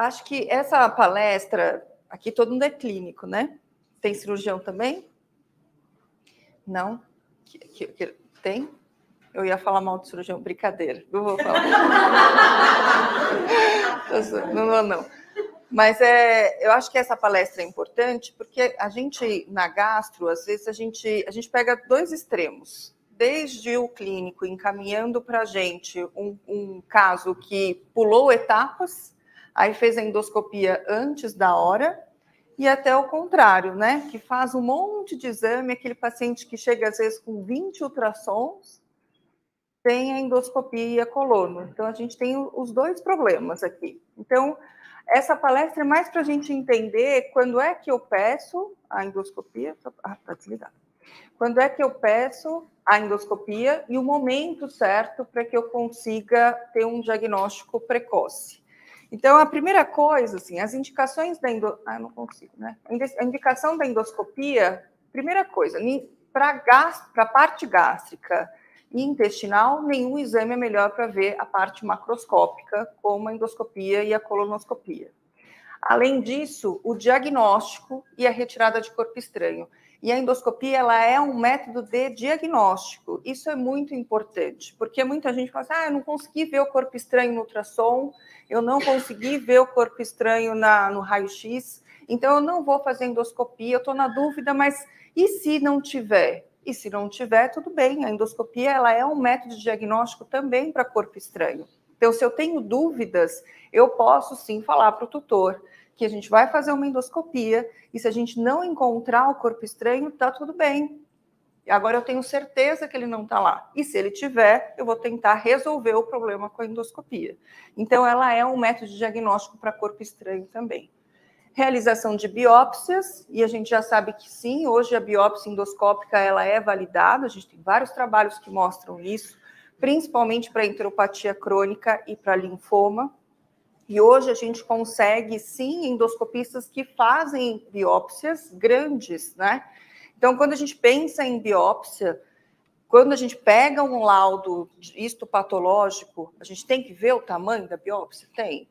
acho que essa palestra, aqui todo mundo é clínico, né? Tem cirurgião também? Não? Que, que, que, tem? Eu ia falar mal de cirurgião, brincadeira, não vou falar. não, não, não. Mas é, eu acho que essa palestra é importante porque a gente, na gastro, às vezes a gente, a gente pega dois extremos. Desde o clínico encaminhando para a gente um, um caso que pulou etapas, aí fez a endoscopia antes da hora, e até o contrário, né? Que faz um monte de exame, aquele paciente que chega às vezes com 20 ultrassons, tem a endoscopia e a colono. Então, a gente tem os dois problemas aqui. Então, essa palestra é mais para a gente entender quando é que eu peço a endoscopia. Ah, está desligado. Quando é que eu peço a endoscopia e o momento certo para que eu consiga ter um diagnóstico precoce. Então, a primeira coisa, assim, as indicações da endo... Ah, não consigo, né? A indicação da endoscopia, primeira coisa, para a parte gástrica, e intestinal, nenhum exame é melhor para ver a parte macroscópica, como a endoscopia e a colonoscopia. Além disso, o diagnóstico e a retirada de corpo estranho. E a endoscopia ela é um método de diagnóstico. Isso é muito importante, porque muita gente fala assim: ah, eu não consegui ver o corpo estranho no ultrassom, eu não consegui ver o corpo estranho na, no raio-x, então eu não vou fazer endoscopia, eu estou na dúvida, mas e se não tiver? E se não tiver, tudo bem. A endoscopia ela é um método de diagnóstico também para corpo estranho. Então, se eu tenho dúvidas, eu posso sim falar para o tutor que a gente vai fazer uma endoscopia e se a gente não encontrar o corpo estranho, tá tudo bem. Agora eu tenho certeza que ele não está lá. E se ele tiver, eu vou tentar resolver o problema com a endoscopia. Então, ela é um método de diagnóstico para corpo estranho também realização de biópsias, e a gente já sabe que sim, hoje a biópsia endoscópica ela é validada, a gente tem vários trabalhos que mostram isso, principalmente para enteropatia crônica e para linfoma. E hoje a gente consegue, sim, endoscopistas que fazem biópsias grandes, né? Então, quando a gente pensa em biópsia, quando a gente pega um laudo histopatológico, a gente tem que ver o tamanho da biópsia? Tem.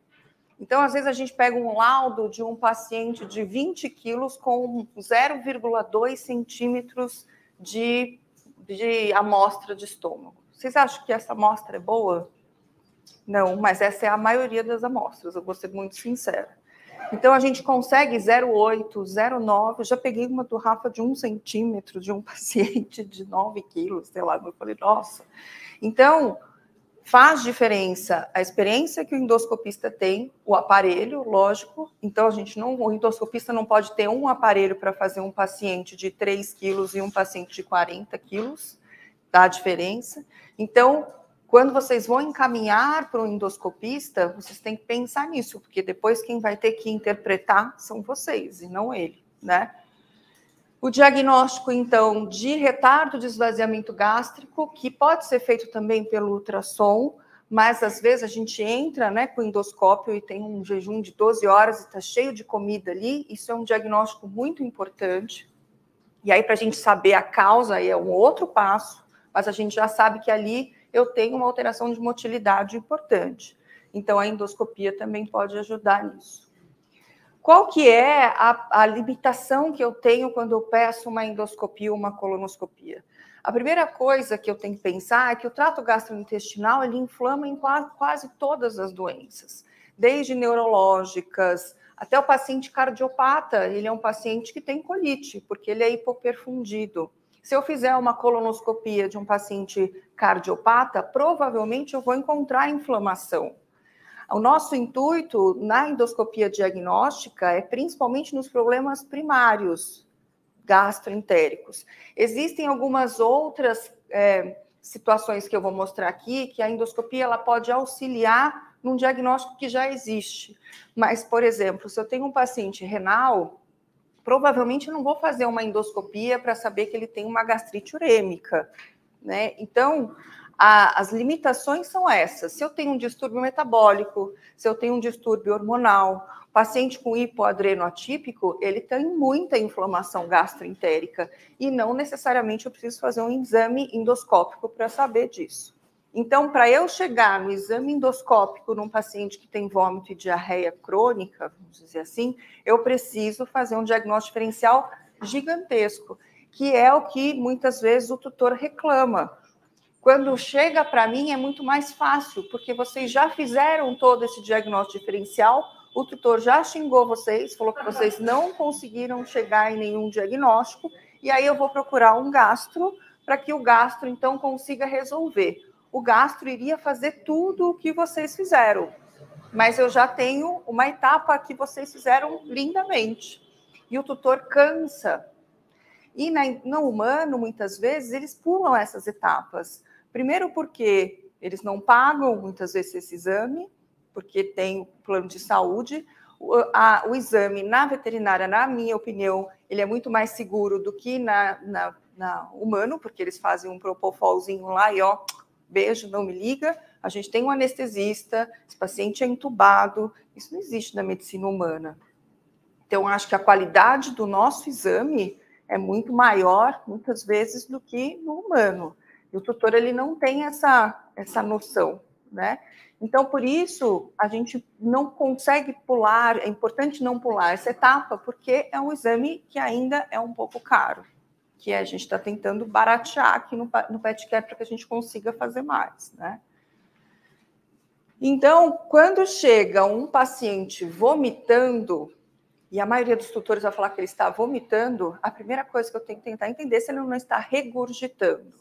Então, às vezes, a gente pega um laudo de um paciente de 20 quilos com 0,2 centímetros de, de amostra de estômago. Vocês acham que essa amostra é boa? Não, mas essa é a maioria das amostras, eu vou ser muito sincera. Então, a gente consegue 0,8, 0,9. Eu já peguei uma do de um centímetro de um paciente de 9 quilos, sei lá. Eu falei, nossa. Então, Faz diferença a experiência que o endoscopista tem, o aparelho, lógico. Então, a gente não, o endoscopista não pode ter um aparelho para fazer um paciente de 3 quilos e um paciente de 40 quilos, dá diferença. Então, quando vocês vão encaminhar para o endoscopista, vocês têm que pensar nisso, porque depois quem vai ter que interpretar são vocês e não ele, né? O diagnóstico, então, de retardo de esvaziamento gástrico, que pode ser feito também pelo ultrassom, mas às vezes a gente entra né, com endoscópio e tem um jejum de 12 horas e está cheio de comida ali, isso é um diagnóstico muito importante. E aí, para a gente saber a causa, aí é um outro passo, mas a gente já sabe que ali eu tenho uma alteração de motilidade importante. Então, a endoscopia também pode ajudar nisso. Qual que é a, a limitação que eu tenho quando eu peço uma endoscopia ou uma colonoscopia? A primeira coisa que eu tenho que pensar é que o trato gastrointestinal ele inflama em quase, quase todas as doenças, desde neurológicas até o paciente cardiopata, ele é um paciente que tem colite, porque ele é hipoperfundido. Se eu fizer uma colonoscopia de um paciente cardiopata, provavelmente eu vou encontrar inflamação. O nosso intuito na endoscopia diagnóstica é principalmente nos problemas primários gastroentéricos. Existem algumas outras é, situações que eu vou mostrar aqui que a endoscopia ela pode auxiliar num diagnóstico que já existe. Mas, por exemplo, se eu tenho um paciente renal, provavelmente eu não vou fazer uma endoscopia para saber que ele tem uma gastrite urêmica, né? Então, a, as limitações são essas. Se eu tenho um distúrbio metabólico, se eu tenho um distúrbio hormonal, paciente com hipoadreno atípico, ele tem muita inflamação gastroentérica e não necessariamente eu preciso fazer um exame endoscópico para saber disso. Então, para eu chegar no exame endoscópico num paciente que tem vômito e diarreia crônica, vamos dizer assim, eu preciso fazer um diagnóstico diferencial gigantesco, que é o que muitas vezes o tutor reclama. Quando chega para mim é muito mais fácil, porque vocês já fizeram todo esse diagnóstico diferencial, o tutor já xingou vocês, falou que vocês não conseguiram chegar em nenhum diagnóstico, e aí eu vou procurar um gastro para que o gastro então consiga resolver. O gastro iria fazer tudo o que vocês fizeram, mas eu já tenho uma etapa que vocês fizeram lindamente. E o tutor cansa. E na, no humano, muitas vezes, eles pulam essas etapas. Primeiro, porque eles não pagam muitas vezes esse exame, porque tem plano de saúde. O, a, o exame na veterinária, na minha opinião, ele é muito mais seguro do que na, na, na humano, porque eles fazem um propofolzinho lá e ó, beijo, não me liga. A gente tem um anestesista, esse paciente é entubado. Isso não existe na medicina humana. Então, acho que a qualidade do nosso exame é muito maior, muitas vezes, do que no humano. E o tutor ele não tem essa, essa noção, né? Então, por isso, a gente não consegue pular, é importante não pular essa etapa, porque é um exame que ainda é um pouco caro, que a gente está tentando baratear aqui no, no PetCare para que a gente consiga fazer mais, né? Então, quando chega um paciente vomitando, e a maioria dos tutores vai falar que ele está vomitando, a primeira coisa que eu tenho que tentar entender é se ele não está regurgitando.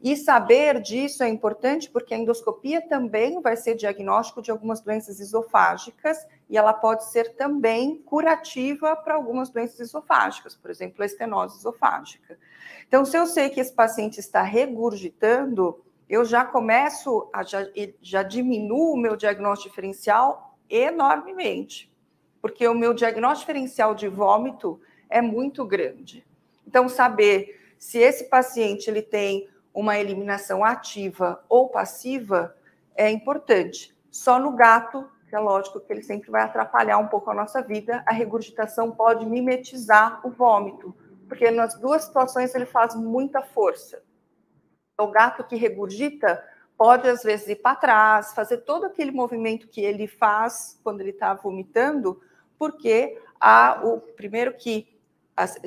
E saber disso é importante porque a endoscopia também vai ser diagnóstico de algumas doenças esofágicas e ela pode ser também curativa para algumas doenças esofágicas, por exemplo, a estenose esofágica. Então, se eu sei que esse paciente está regurgitando, eu já começo, a, já, já diminuo o meu diagnóstico diferencial enormemente, porque o meu diagnóstico diferencial de vômito é muito grande. Então, saber se esse paciente ele tem uma eliminação ativa ou passiva é importante. Só no gato, que é lógico que ele sempre vai atrapalhar um pouco a nossa vida, a regurgitação pode mimetizar o vômito, porque nas duas situações ele faz muita força. O gato que regurgita pode, às vezes, ir para trás, fazer todo aquele movimento que ele faz quando ele está vomitando, porque há o primeiro que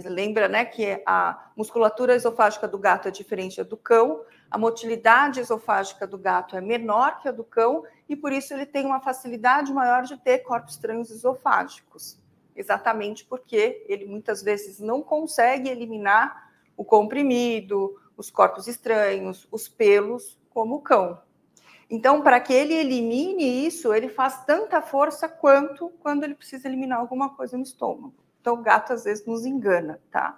lembra né, que a musculatura esofágica do gato é diferente da do cão, a motilidade esofágica do gato é menor que a do cão, e por isso ele tem uma facilidade maior de ter corpos estranhos esofágicos. Exatamente porque ele muitas vezes não consegue eliminar o comprimido, os corpos estranhos, os pelos, como o cão. Então, para que ele elimine isso, ele faz tanta força quanto quando ele precisa eliminar alguma coisa no estômago. Então, o gato às vezes nos engana, tá?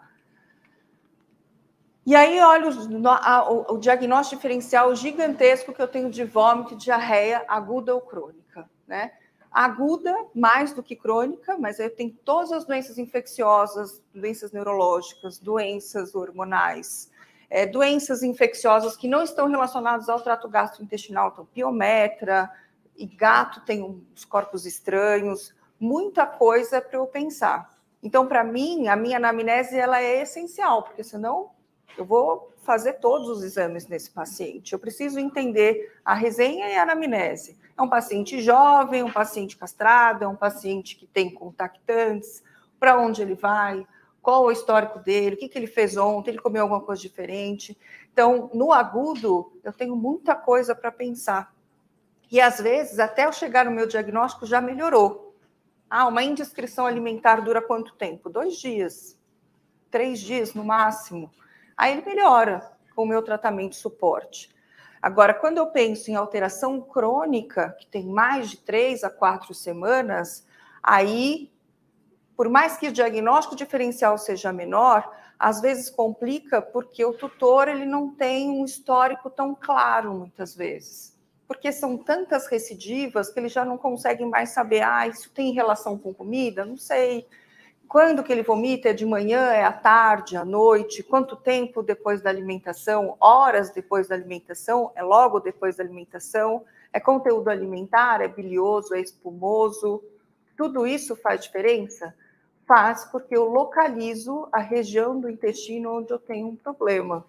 E aí, olha o, o, diagnóstico diferencial gigantesco que eu tenho de vômito, diarreia aguda ou crônica, né? Aguda, mais do que crônica, mas eu tenho todas as doenças infecciosas, doenças neurológicas, doenças hormonais, é, doenças infecciosas que não estão relacionadas ao trato gastrointestinal, então piometra, e gato tem uns corpos estranhos, muita coisa para eu pensar. Então, para mim, a minha anamnese ela é essencial, porque senão eu vou fazer todos os exames nesse paciente. Eu preciso entender a resenha e a anamnese. É um paciente jovem, um paciente castrado, é um paciente que tem contactantes, para onde ele vai, qual o histórico dele, o que, que ele fez ontem, ele comeu alguma coisa diferente. Então, no agudo, eu tenho muita coisa para pensar. E às vezes, até eu chegar no meu diagnóstico, já melhorou. Ah, uma indiscrição alimentar dura quanto tempo? Dois dias, três dias no máximo. Aí ele melhora com o meu tratamento suporte. Agora, quando eu penso em alteração crônica, que tem mais de três a quatro semanas, aí, por mais que o diagnóstico diferencial seja menor, às vezes complica porque o tutor ele não tem um histórico tão claro, muitas vezes porque são tantas recidivas que ele já não consegue mais saber, ah, isso tem relação com comida? Não sei. Quando que ele vomita? É de manhã, é à tarde, à noite? Quanto tempo depois da alimentação? Horas depois da alimentação? É logo depois da alimentação? É conteúdo alimentar? É bilioso? É espumoso? Tudo isso faz diferença? Faz, porque eu localizo a região do intestino onde eu tenho um problema.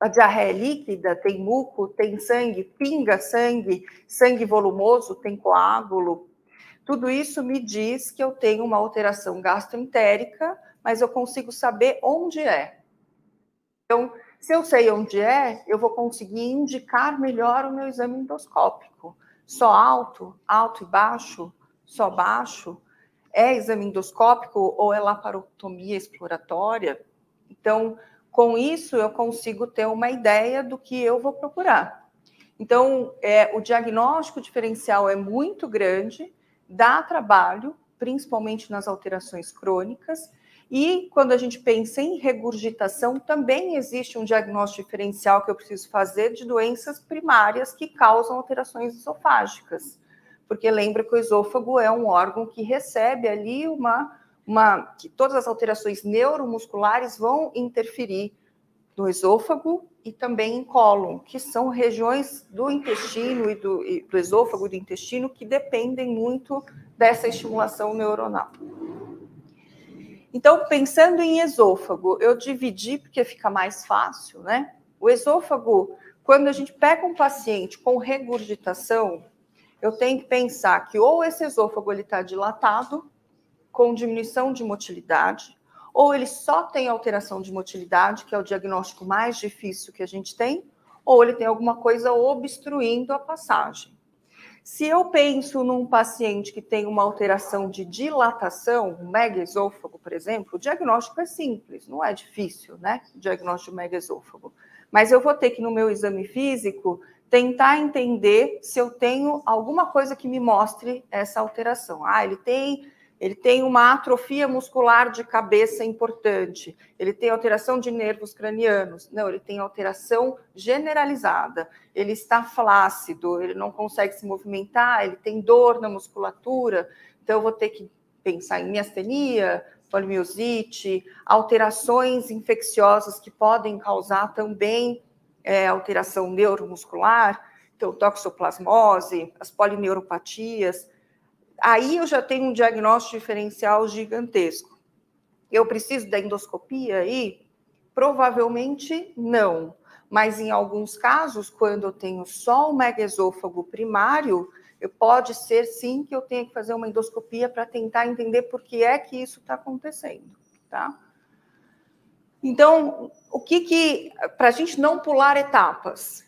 A diarreia líquida, tem muco, tem sangue, pinga sangue, sangue volumoso, tem coágulo. Tudo isso me diz que eu tenho uma alteração gastroentérica, mas eu consigo saber onde é. Então, se eu sei onde é, eu vou conseguir indicar melhor o meu exame endoscópico. Só alto, alto e baixo, só baixo, é exame endoscópico ou é laparotomia exploratória? Então, com isso, eu consigo ter uma ideia do que eu vou procurar. Então, é, o diagnóstico diferencial é muito grande, dá trabalho, principalmente nas alterações crônicas, e quando a gente pensa em regurgitação, também existe um diagnóstico diferencial que eu preciso fazer de doenças primárias que causam alterações esofágicas. Porque lembra que o esôfago é um órgão que recebe ali uma uma, que todas as alterações neuromusculares vão interferir no esôfago e também em cólon, que são regiões do intestino e do, e do esôfago e do intestino que dependem muito dessa estimulação neuronal. Então, pensando em esôfago, eu dividi porque fica mais fácil, né? O esôfago, quando a gente pega um paciente com regurgitação, eu tenho que pensar que ou esse esôfago ele está dilatado, com diminuição de motilidade, ou ele só tem alteração de motilidade, que é o diagnóstico mais difícil que a gente tem, ou ele tem alguma coisa obstruindo a passagem. Se eu penso num paciente que tem uma alteração de dilatação, um megaesôfago, por exemplo, o diagnóstico é simples, não é difícil, né? O diagnóstico megaesôfago. Mas eu vou ter que, no meu exame físico, tentar entender se eu tenho alguma coisa que me mostre essa alteração. Ah, ele tem ele tem uma atrofia muscular de cabeça importante, ele tem alteração de nervos cranianos. Não, ele tem alteração generalizada. Ele está flácido, ele não consegue se movimentar, ele tem dor na musculatura. Então, eu vou ter que pensar em miastenia, polimiosite, alterações infecciosas que podem causar também é, alteração neuromuscular, então toxoplasmose, as polineuropatias aí eu já tenho um diagnóstico diferencial gigantesco. Eu preciso da endoscopia aí? Provavelmente não. Mas em alguns casos, quando eu tenho só o megaesôfago primário, pode ser sim que eu tenha que fazer uma endoscopia para tentar entender por que é que isso está acontecendo, tá? Então, o que que, para a gente não pular etapas,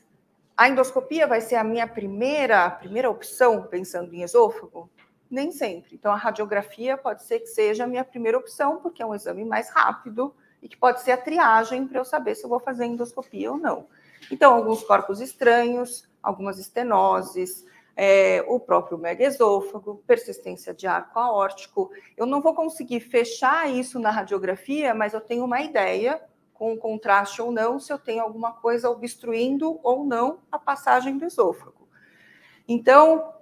a endoscopia vai ser a minha primeira, primeira opção, pensando em esôfago? Nem sempre. Então, a radiografia pode ser que seja a minha primeira opção, porque é um exame mais rápido e que pode ser a triagem para eu saber se eu vou fazer endoscopia ou não. Então, alguns corpos estranhos, algumas estenoses, é, o próprio megaesôfago, persistência de arco aórtico. Eu não vou conseguir fechar isso na radiografia, mas eu tenho uma ideia, com contraste ou não, se eu tenho alguma coisa obstruindo ou não a passagem do esôfago. Então,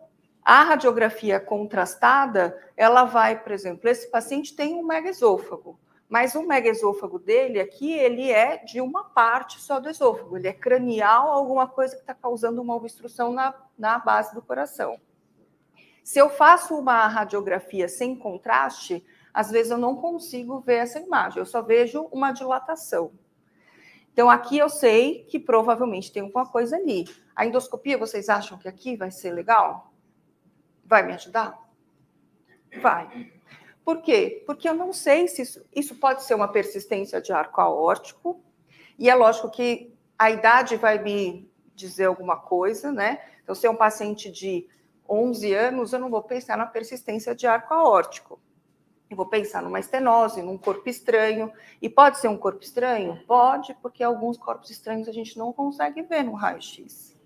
a radiografia contrastada, ela vai, por exemplo, esse paciente tem um megaesôfago, mas o megaesôfago dele aqui, ele é de uma parte só do esôfago, ele é cranial, alguma coisa que está causando uma obstrução na, na base do coração. Se eu faço uma radiografia sem contraste, às vezes eu não consigo ver essa imagem, eu só vejo uma dilatação. Então, aqui eu sei que provavelmente tem alguma coisa ali. A endoscopia, vocês acham que aqui vai ser legal? Vai me ajudar? Vai. Por quê? Porque eu não sei se isso, isso pode ser uma persistência de arco aórtico, e é lógico que a idade vai me dizer alguma coisa, né? Então, se é um paciente de 11 anos, eu não vou pensar na persistência de arco aórtico. Eu vou pensar numa estenose, num corpo estranho. E pode ser um corpo estranho? Pode, porque alguns corpos estranhos a gente não consegue ver no raio-x.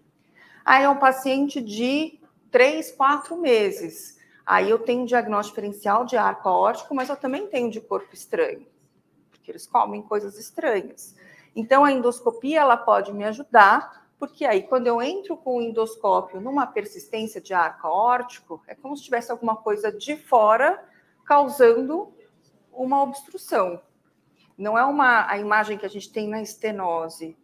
Aí é um paciente de três, quatro meses. Aí eu tenho um diagnóstico diferencial de arco aórtico, mas eu também tenho de corpo estranho, porque eles comem coisas estranhas. Então a endoscopia ela pode me ajudar, porque aí quando eu entro com o endoscópio numa persistência de arco aórtico, é como se tivesse alguma coisa de fora causando uma obstrução. Não é uma a imagem que a gente tem na estenose.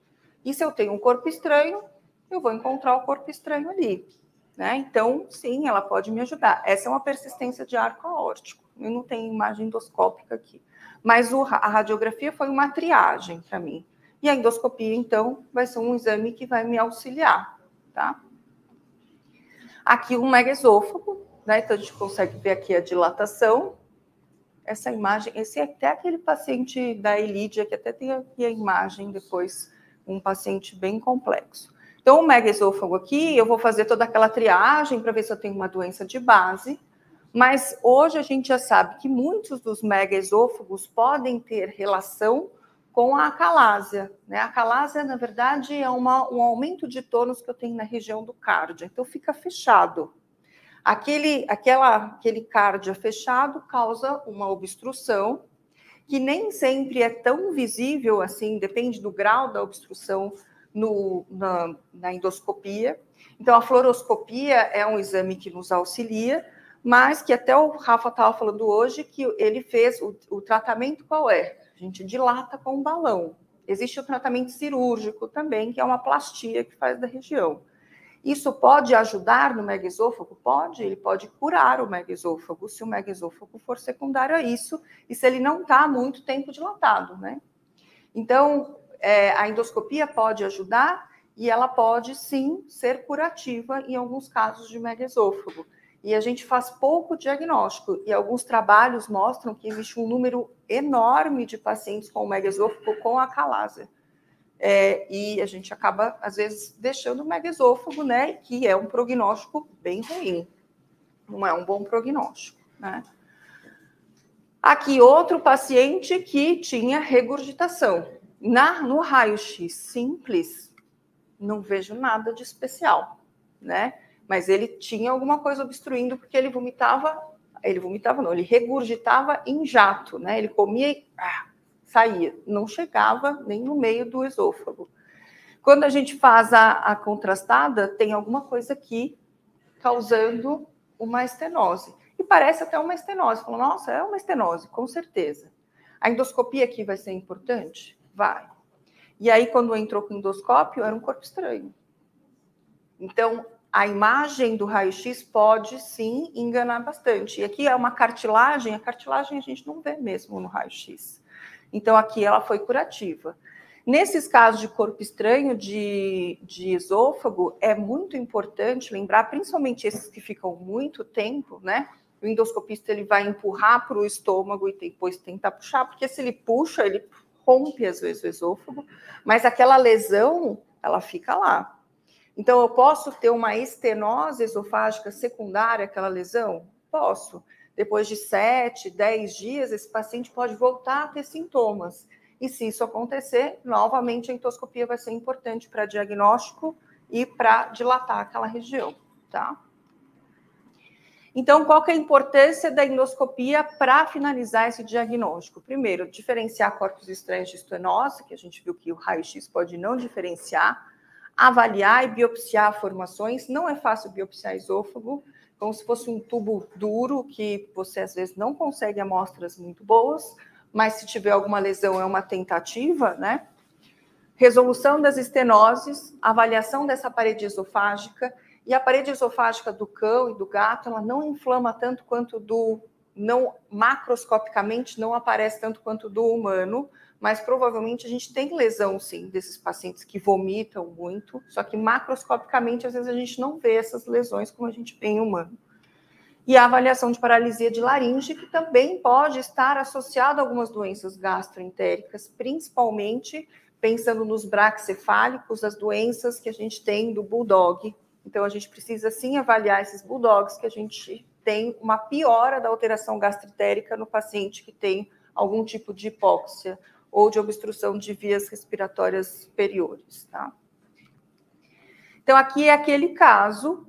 E se eu tenho um corpo estranho, eu vou encontrar o corpo estranho ali. Né? Então, sim, ela pode me ajudar. Essa é uma persistência de arco aórtico. Eu não tenho imagem endoscópica aqui. Mas o, a radiografia foi uma triagem para mim. E a endoscopia, então, vai ser um exame que vai me auxiliar, tá? Aqui um megaesôfago, né? Então a gente consegue ver aqui a dilatação. Essa imagem, esse é até aquele paciente da Elídia, que até tem aqui a imagem depois, um paciente bem complexo. Então, o megaesôfago aqui, eu vou fazer toda aquela triagem para ver se eu tenho uma doença de base, mas hoje a gente já sabe que muitos dos megaesôfagos podem ter relação com a acalásia. Né? A acalásia, na verdade, é uma, um aumento de tônus que eu tenho na região do cardio, então fica fechado. Aquele, aquela, aquele cardio fechado causa uma obstrução que nem sempre é tão visível assim, depende do grau da obstrução no, na, na endoscopia. Então, a fluoroscopia é um exame que nos auxilia, mas que até o Rafa estava falando hoje que ele fez o, o, tratamento qual é? A gente dilata com um balão. Existe o tratamento cirúrgico também, que é uma plastia que faz da região. Isso pode ajudar no megaesôfago? Pode, ele pode curar o megaesôfago se o megaesôfago for secundário a isso e se ele não está muito tempo dilatado, né? Então, é, a endoscopia pode ajudar e ela pode sim ser curativa em alguns casos de megaesôfago e a gente faz pouco diagnóstico. E alguns trabalhos mostram que existe um número enorme de pacientes com megaesôfago com acalásia. É, e a gente acaba, às vezes, deixando o megaesôfago, né? Que é um prognóstico bem ruim. Não é um bom prognóstico, né? Aqui, outro paciente que tinha regurgitação. Na, no raio-x simples, não vejo nada de especial, né? mas ele tinha alguma coisa obstruindo porque ele vomitava, ele vomitava não, ele regurgitava em jato, né? Ele comia e ah, saía, não chegava nem no meio do esôfago. Quando a gente faz a, a contrastada, tem alguma coisa aqui causando uma estenose. E parece até uma estenose. Falou, nossa, é uma estenose, com certeza. A endoscopia aqui vai ser importante? Vai. E aí, quando entrou com o endoscópio, era um corpo estranho. Então, a imagem do raio-x pode sim enganar bastante. E aqui é uma cartilagem, a cartilagem a gente não vê mesmo no raio-x. Então, aqui ela foi curativa. Nesses casos de corpo estranho de, de esôfago, é muito importante lembrar, principalmente esses que ficam muito tempo, né? O endoscopista ele vai empurrar para o estômago e depois tentar puxar, porque se ele puxa, ele rompe às vezes o esôfago, mas aquela lesão, ela fica lá. Então, eu posso ter uma estenose esofágica secundária àquela lesão? Posso. Depois de 7, 10 dias, esse paciente pode voltar a ter sintomas. E se isso acontecer, novamente a endoscopia vai ser importante para diagnóstico e para dilatar aquela região, tá? Então, qual que é a importância da endoscopia para finalizar esse diagnóstico? Primeiro, diferenciar corpos estranhos de estenose, que a gente viu que o raio-x pode não diferenciar avaliar e biopsiar formações. Não é fácil biopsiar esôfago, como se fosse um tubo duro que você às vezes não consegue amostras muito boas, mas se tiver alguma lesão é uma tentativa, né? Resolução das estenoses, avaliação dessa parede esofágica e a parede esofágica do cão e do gato, ela não inflama tanto quanto do não macroscopicamente não aparece tanto quanto do humano, mas provavelmente a gente tem lesão, sim, desses pacientes que vomitam muito, só que macroscopicamente, às vezes, a gente não vê essas lesões como a gente vê em humano. E a avaliação de paralisia de laringe, que também pode estar associada a algumas doenças gastroentéricas, principalmente pensando nos braxcefálicos, as doenças que a gente tem do bulldog. Então, a gente precisa, sim, avaliar esses bulldogs que a gente tem uma piora da alteração gastritérica no paciente que tem algum tipo de hipóxia ou de obstrução de vias respiratórias superiores, tá? Então, aqui é aquele caso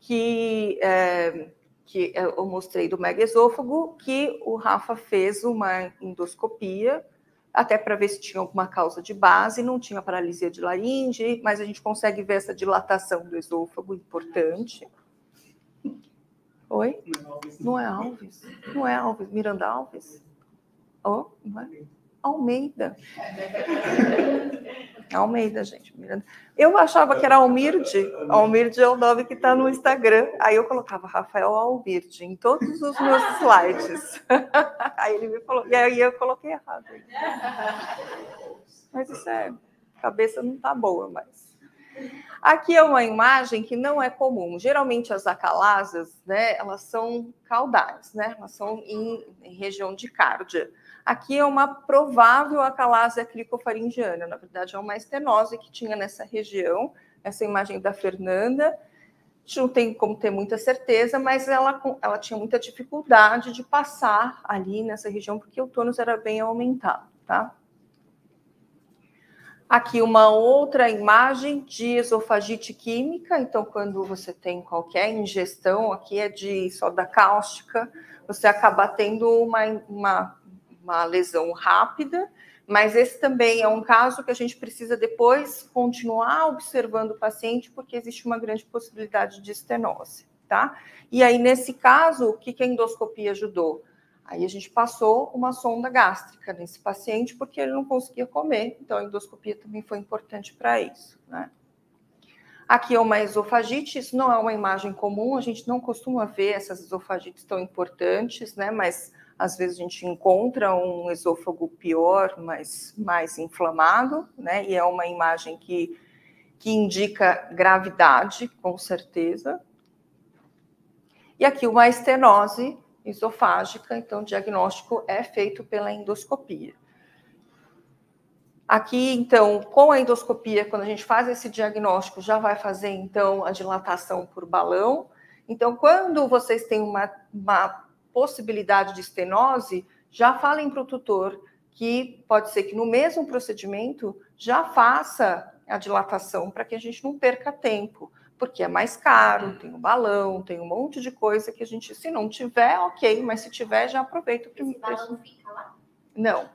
que, é, que eu mostrei do megaesôfago, que o Rafa fez uma endoscopia, até para ver se tinha alguma causa de base, não tinha paralisia de laringe, mas a gente consegue ver essa dilatação do esôfago importante. Oi? Não é Alves. Não é Alves. Miranda Alves? Oh, não é? Almeida. Almeida, gente. Eu achava que era Almirde. Almirde é o nome que está no Instagram. Aí eu colocava Rafael Almirde em todos os meus slides. Aí ele me falou, e aí eu coloquei errado. Mas isso é. Cabeça não está boa, mas. Aqui é uma imagem que não é comum. Geralmente as acalasas, né, elas são caudais, né? Elas são em, em região de cárdia. Aqui é uma provável acalásia cricofaringiana, na verdade é uma estenose que tinha nessa região. Essa imagem da Fernanda, a gente não tem como ter muita certeza, mas ela, ela tinha muita dificuldade de passar ali nessa região, porque o tônus era bem aumentado, tá? Aqui uma outra imagem de esofagite química. Então, quando você tem qualquer ingestão, aqui é de soda cáustica, você acaba tendo uma, uma, uma lesão rápida, mas esse também é um caso que a gente precisa depois continuar observando o paciente, porque existe uma grande possibilidade de estenose, tá? E aí, nesse caso, o que, a endoscopia ajudou? Aí a gente passou uma sonda gástrica nesse paciente porque ele não conseguia comer, então a endoscopia também foi importante para isso. Né? Aqui é uma esofagite, isso não é uma imagem comum, a gente não costuma ver essas esofagites tão importantes, né? Mas às vezes a gente encontra um esôfago pior, mas mais inflamado, né? E é uma imagem que, que indica gravidade, com certeza. E aqui uma estenose esofágica, então o diagnóstico é feito pela endoscopia. Aqui, então, com a endoscopia, quando a gente faz esse diagnóstico, já vai fazer, então, a dilatação por balão. Então, quando vocês têm uma, uma possibilidade de estenose, já falem para o tutor que pode ser que no mesmo procedimento já faça a dilatação para que a gente não perca tempo porque é mais caro, tem o um balão, tem um monte de coisa que a gente, se não tiver, ok, mas se tiver, já aproveita o primeiro preço. Não fica lá? Não.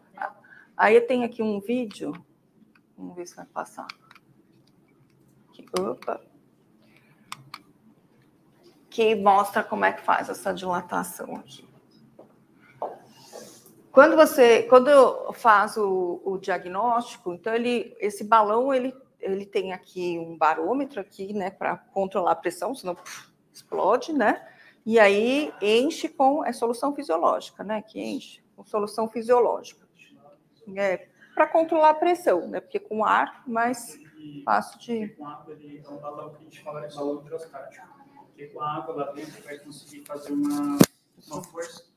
Aí tem aqui um vídeo, vamos ver se vai passar. Aqui, opa. Que mostra como é que faz essa dilatação aqui. Quando você, quando faz o, o diagnóstico, então ele, esse balão ele ele tem aqui um barômetro aqui, né, para controlar a pressão, senão puf, explode, né? E aí enche com é solução fisiológica, né? Que enche com solução fisiológica. É para controlar a pressão, né? Porque com ar mais fácil de. Com água ele é um balão que a gente fala de balão hidrostático. Porque com a água lá dentro vai conseguir fazer uma, uma força.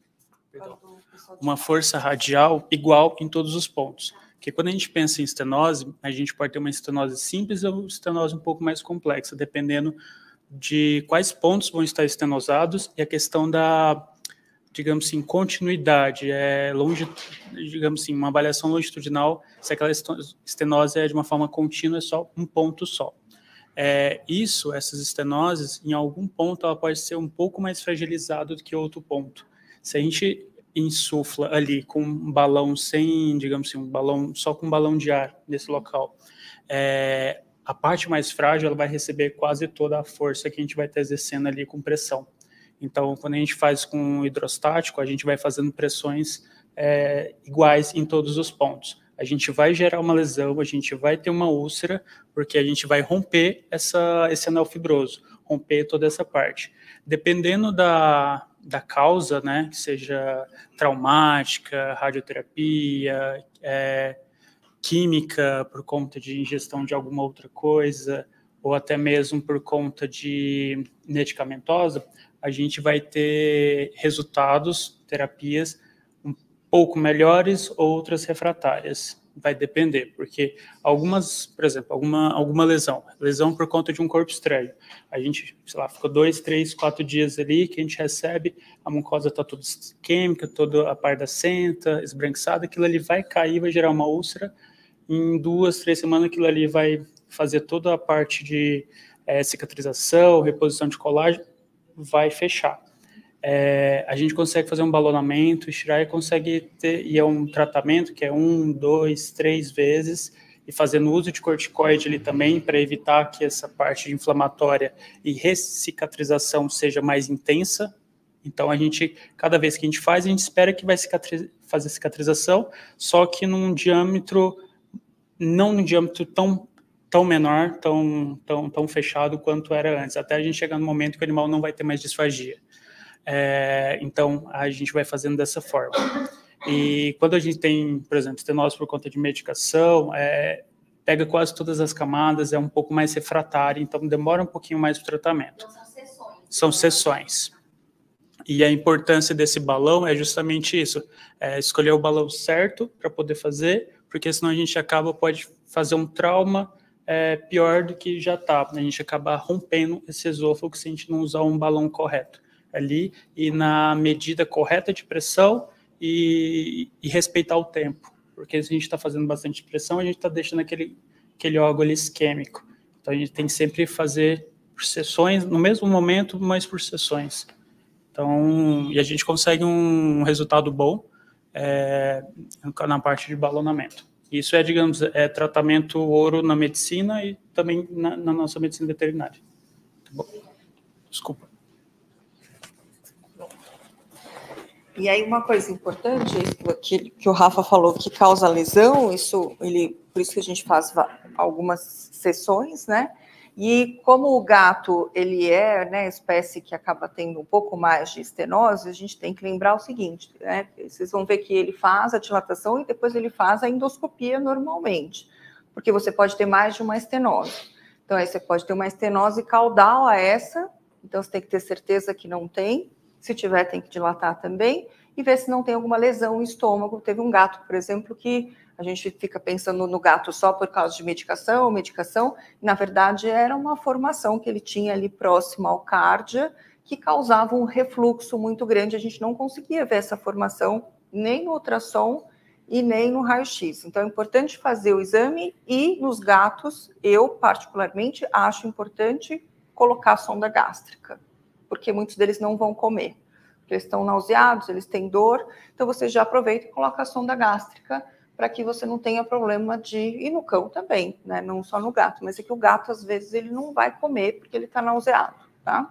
Uma força radial igual em todos os pontos. Porque quando a gente pensa em estenose, a gente pode ter uma estenose simples ou uma estenose um pouco mais complexa, dependendo de quais pontos vão estar estenosados e a questão da, digamos assim, continuidade, é longe, digamos assim, uma avaliação longitudinal, se aquela estenose é de uma forma contínua, é só um ponto só. É, isso, essas estenoses, em algum ponto, ela pode ser um pouco mais fragilizada do que outro ponto. Se a gente insufla ali com um balão sem, digamos assim, um balão só com um balão de ar nesse local, é, a parte mais frágil ela vai receber quase toda a força que a gente vai estar exercendo ali com pressão. Então, quando a gente faz com hidrostático, a gente vai fazendo pressões é, iguais em todos os pontos. A gente vai gerar uma lesão, a gente vai ter uma úlcera, porque a gente vai romper essa, esse anel fibroso, romper toda essa parte. Dependendo da, da causa, né, que seja traumática, radioterapia, é, química por conta de ingestão de alguma outra coisa, ou até mesmo por conta de medicamentosa, a gente vai ter resultados, terapias um pouco melhores, outras refratárias vai depender, porque algumas, por exemplo, alguma, alguma lesão, lesão por conta de um corpo estranho, a gente, sei lá, ficou dois, três, quatro dias ali que a gente recebe, a mucosa está toda química, toda a parte da senta, esbranquiçada, aquilo ali vai cair, vai gerar uma úlcera, em duas, três semanas aquilo ali vai fazer toda a parte de é, cicatrização, reposição de colágeno, vai fechar é, a gente consegue fazer um balonamento, estirar e consegue ter, e é um tratamento que é um, dois, três vezes, e fazendo uso de corticoide ali também, para evitar que essa parte inflamatória e recicatrização seja mais intensa. Então, a gente, cada vez que a gente faz, a gente espera que vai fazer cicatrização, só que num diâmetro, não num diâmetro tão tão menor, tão, tão, tão fechado quanto era antes, até a gente chegar no momento que o animal não vai ter mais disfagia. É, então, a gente vai fazendo dessa forma. E quando a gente tem, por exemplo, estenose por conta de medicação, é, pega quase todas as camadas, é um pouco mais refratário, então demora um pouquinho mais o tratamento. Então, são sessões. São sessões. E a importância desse balão é justamente isso: é escolher o balão certo para poder fazer, porque senão a gente acaba, pode fazer um trauma é, pior do que já está. A gente acaba rompendo esse esôfago se a gente não usar um balão correto ali e na medida correta de pressão e, e respeitar o tempo. Porque se a gente está fazendo bastante pressão, a gente está deixando aquele, aquele órgão ali isquêmico. Então a gente tem que sempre fazer por sessões, no mesmo momento, mas por sessões. Então, e a gente consegue um resultado bom é, na parte de balonamento. Isso é, digamos, é tratamento ouro na medicina e também na, na nossa medicina veterinária. Tá Desculpa. E aí uma coisa importante que, que o Rafa falou que causa lesão, isso ele, por isso que a gente faz algumas sessões, né? E como o gato ele é né, espécie que acaba tendo um pouco mais de estenose, a gente tem que lembrar o seguinte: né, vocês vão ver que ele faz a dilatação e depois ele faz a endoscopia normalmente, porque você pode ter mais de uma estenose. Então, aí você pode ter uma estenose caudal a essa, então você tem que ter certeza que não tem. Se tiver, tem que dilatar também e ver se não tem alguma lesão no estômago. Teve um gato, por exemplo, que a gente fica pensando no gato só por causa de medicação, medicação, na verdade era uma formação que ele tinha ali próximo ao cárdia, que causava um refluxo muito grande. A gente não conseguia ver essa formação nem no ultrassom e nem no raio-x. Então é importante fazer o exame e nos gatos, eu particularmente acho importante colocar a sonda gástrica, porque muitos deles não vão comer. Eles estão nauseados, eles têm dor, então você já aproveita e coloca a sonda gástrica para que você não tenha problema de. E no cão também, né? Não só no gato, mas é que o gato, às vezes, ele não vai comer porque ele está nauseado, tá?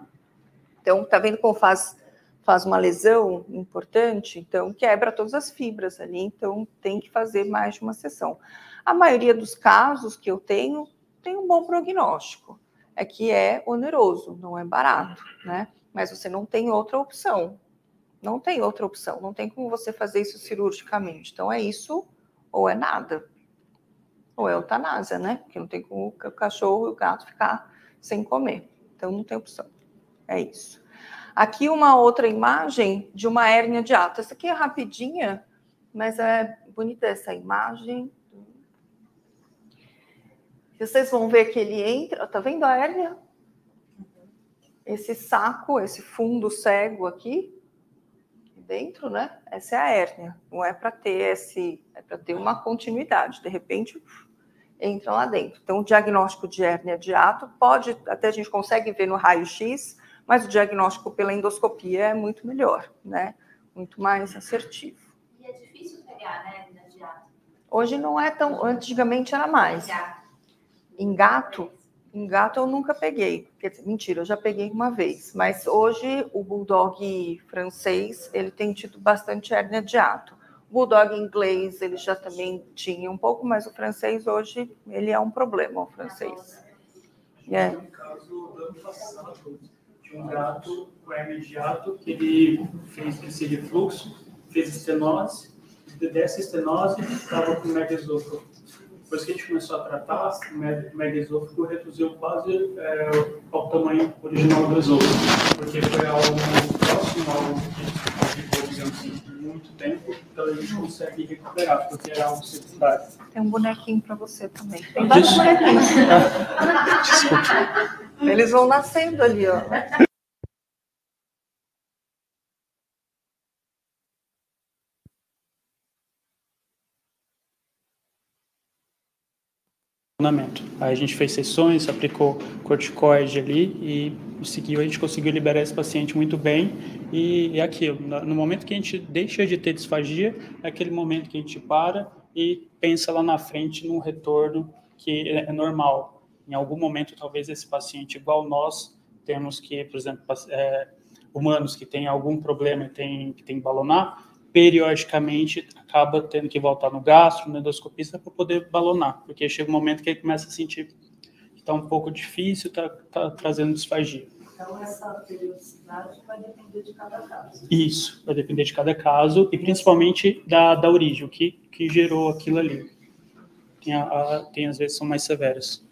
Então, tá vendo como faz, faz uma lesão importante? Então, quebra todas as fibras ali, então tem que fazer mais de uma sessão. A maioria dos casos que eu tenho tem um bom prognóstico. É que é oneroso, não é barato, né? Mas você não tem outra opção. Não tem outra opção, não tem como você fazer isso cirurgicamente. Então, é isso ou é nada, ou é eutanásia, né? Porque não tem como o cachorro e o gato ficar sem comer. Então não tem opção. É isso. Aqui uma outra imagem de uma hérnia de ato. Essa aqui é rapidinha, mas é bonita essa imagem. Vocês vão ver que ele entra, tá vendo a hérnia? Esse saco, esse fundo cego aqui, dentro, né? Essa é a hérnia. Não é para ter esse, é para ter uma continuidade. De repente entra lá dentro. Então, o diagnóstico de hérnia de ato pode, até a gente consegue ver no raio-x, mas o diagnóstico pela endoscopia é muito melhor, né? Muito mais assertivo. E é difícil pegar, né, hérnia de ato? Hoje não é tão, antigamente era mais. Em gato, em gato eu nunca peguei. Mentira, eu já peguei uma vez. Mas hoje o bulldog francês ele tem tido bastante hérnia de ato. O bulldog inglês ele já também tinha um pouco, mas o francês hoje ele é um problema, o francês. É. No caso ano passado, tinha um gato com hérnia de ato que ele fez esse refluxo, fez estenose, dessa estenose estava com megasôfago depois que a gente começou a tratar, o megaesôfago reduziu quase é, ao tamanho original do esôfago, porque foi algo próximo ao que ficou, digamos assim, por muito tempo, então a gente consegue recuperar, porque era algo secundário. Tem um bonequinho para você também. Tem vários bonequinhos. Desculpa. Eles vão nascendo ali, ó. Aí a gente fez sessões, aplicou corticoide ali e seguiu, a gente conseguiu liberar esse paciente muito bem. E é aquilo, no momento que a gente deixa de ter disfagia, é aquele momento que a gente para e pensa lá na frente num retorno que é, é normal. Em algum momento, talvez esse paciente, igual nós, temos que, por exemplo, é, humanos que têm algum problema e tem, que tem balonar, periodicamente acaba tendo que voltar no gastro, no endoscopista, para poder balonar, porque chega um momento que ele começa a sentir que está um pouco difícil, está tá trazendo disfagia. Então, essa periodicidade vai depender de cada caso. Isso, vai depender de cada caso e principalmente da, da origem, o que, que gerou aquilo ali. Tem, a, a, tem às vezes são mais severas.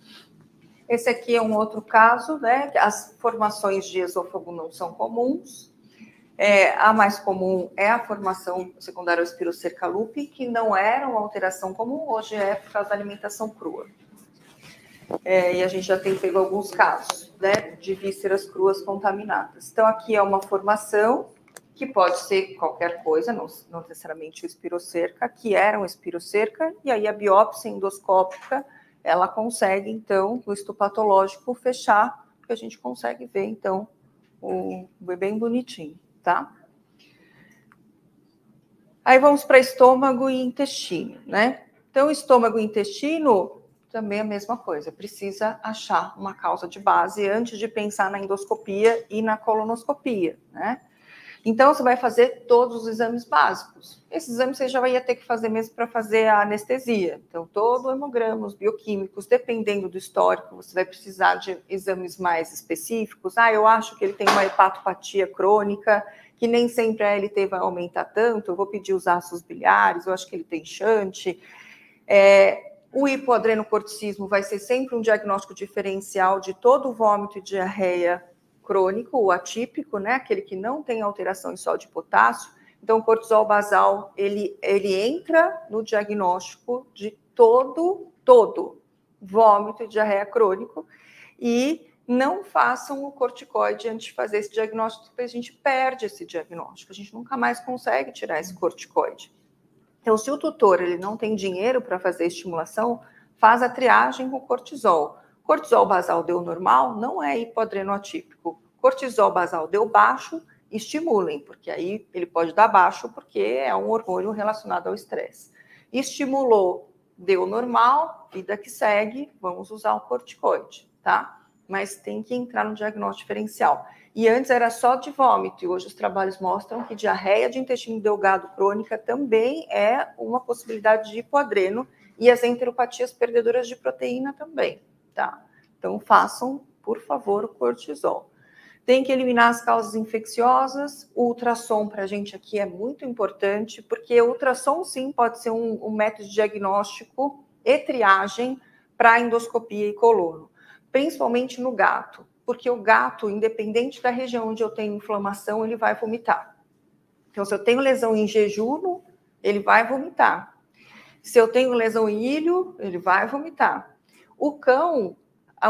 Esse aqui é um outro caso, né? As formações de esôfago não são comuns. É, a mais comum é a formação secundária espirocerca lupi, que não era uma alteração comum, hoje é por causa da alimentação crua. É, e a gente já tem pego alguns casos né, de vísceras cruas contaminadas. Então, aqui é uma formação que pode ser qualquer coisa, não, não necessariamente o espirocerca, que era um espirocerca, e aí a biópsia endoscópica, ela consegue, então, no histopatológico, fechar, que a gente consegue ver, então, o bem bonitinho, tá? Aí vamos para estômago e intestino, né? Então, estômago e intestino, também a mesma coisa, precisa achar uma causa de base antes de pensar na endoscopia e na colonoscopia, né? Então, você vai fazer todos os exames básicos. Esses exames você já vai ter que fazer mesmo para fazer a anestesia. Então, todo o hemograma, os bioquímicos, dependendo do histórico, você vai precisar de exames mais específicos. Ah, eu acho que ele tem uma hepatopatia crônica, que nem sempre a LT vai aumentar tanto, eu vou pedir os ácidos biliares, eu acho que ele tem chante. É, o hipoadrenocorticismo vai ser sempre um diagnóstico diferencial de todo o vômito e diarreia crônico, o atípico, né? Aquele que não tem alteração em sódio de potássio. Então, o cortisol basal, ele, ele entra no diagnóstico de todo, todo vômito e diarreia crônico e não façam o corticoide antes de fazer esse diagnóstico, porque a gente perde esse diagnóstico, a gente nunca mais consegue tirar esse corticoide. Então, se o tutor ele não tem dinheiro para fazer estimulação, faz a triagem com cortisol. Cortisol basal deu normal, não é hipoadrenoatípico. Cortisol basal deu baixo, estimulem, porque aí ele pode dar baixo, porque é um hormônio relacionado ao estresse. Estimulou, deu normal, vida que segue, vamos usar o corticoide, tá? Mas tem que entrar no diagnóstico diferencial. E antes era só de vômito, e hoje os trabalhos mostram que diarreia de intestino delgado crônica também é uma possibilidade de hipoadreno e as enteropatias perdedoras de proteína também, tá? Então façam, por favor, o cortisol. Tem que eliminar as causas infecciosas. O ultrassom para a gente aqui é muito importante, porque o ultrassom sim pode ser um, um método de diagnóstico e triagem para endoscopia e colono, principalmente no gato porque o gato, independente da região onde eu tenho inflamação, ele vai vomitar. Então, se eu tenho lesão em jejum, ele vai vomitar. Se eu tenho lesão em ilho, ele vai vomitar. O cão,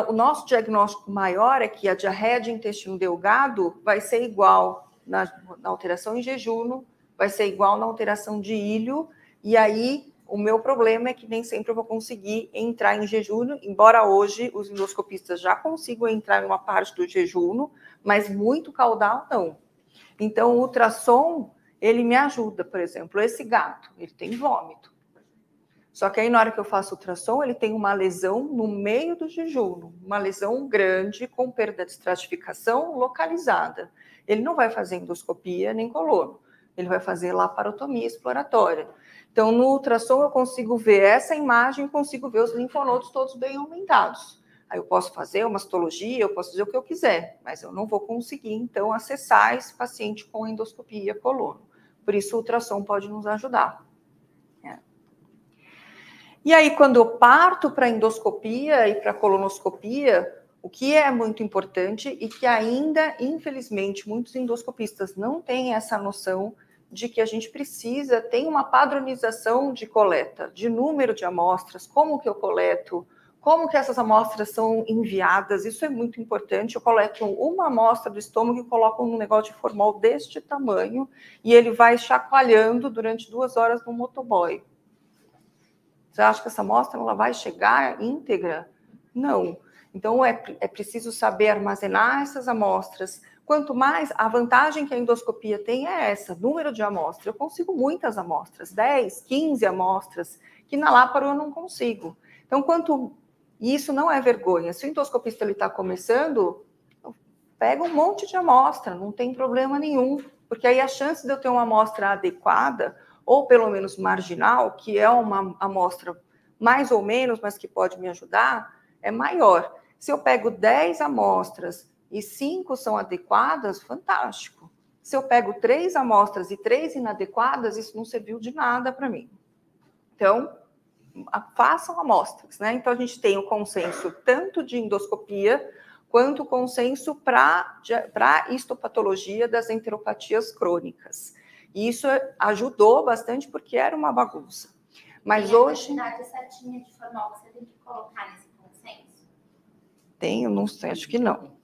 o nosso diagnóstico maior é que a diarreia de intestino delgado vai ser igual na, na alteração em jejum, vai ser igual na alteração de ilho, e aí o meu problema é que nem sempre eu vou conseguir entrar em jejum, embora hoje os endoscopistas já consigam entrar em uma parte do jejum, mas muito caudal não. Então, o ultrassom, ele me ajuda, por exemplo, esse gato, ele tem vômito. Só que aí, na hora que eu faço ultrassom, ele tem uma lesão no meio do jejum, uma lesão grande com perda de estratificação localizada. Ele não vai fazer endoscopia nem colono, ele vai fazer laparotomia exploratória. Então, no ultrassom, eu consigo ver essa imagem, consigo ver os linfonodos todos bem aumentados. Aí eu posso fazer uma histologia, eu posso fazer o que eu quiser, mas eu não vou conseguir, então, acessar esse paciente com endoscopia colono. Por isso, o ultrassom pode nos ajudar. E aí, quando eu parto para endoscopia e para colonoscopia, o que é muito importante e que ainda, infelizmente, muitos endoscopistas não têm essa noção de que a gente precisa ter uma padronização de coleta, de número de amostras, como que eu coleto, como que essas amostras são enviadas, isso é muito importante. Eu coleto uma amostra do estômago e coloco num negócio de formol deste tamanho e ele vai chacoalhando durante duas horas no motoboy. Você acha que essa amostra ela vai chegar íntegra? Não. Então é, é preciso saber armazenar essas amostras, Quanto mais, a vantagem que a endoscopia tem é essa, número de amostras. Eu consigo muitas amostras, 10, 15 amostras, que na láparo eu não consigo. Então, quanto isso não é vergonha. Se o endoscopista está começando, pega um monte de amostra, não tem problema nenhum, porque aí a chance de eu ter uma amostra adequada, ou pelo menos marginal, que é uma amostra mais ou menos, mas que pode me ajudar, é maior. Se eu pego 10 amostras e cinco são adequadas, fantástico. Se eu pego três amostras e três inadequadas, isso não serviu de nada para mim. Então, façam amostras, né? Então, a gente tem o consenso tanto de endoscopia quanto o consenso para histopatologia das enteropatias crônicas. E isso ajudou bastante porque era uma bagunça. Mas tem hoje. A quantidade certinha de formal que você tem que colocar nesse consenso? Tem, eu não sei, acho que não.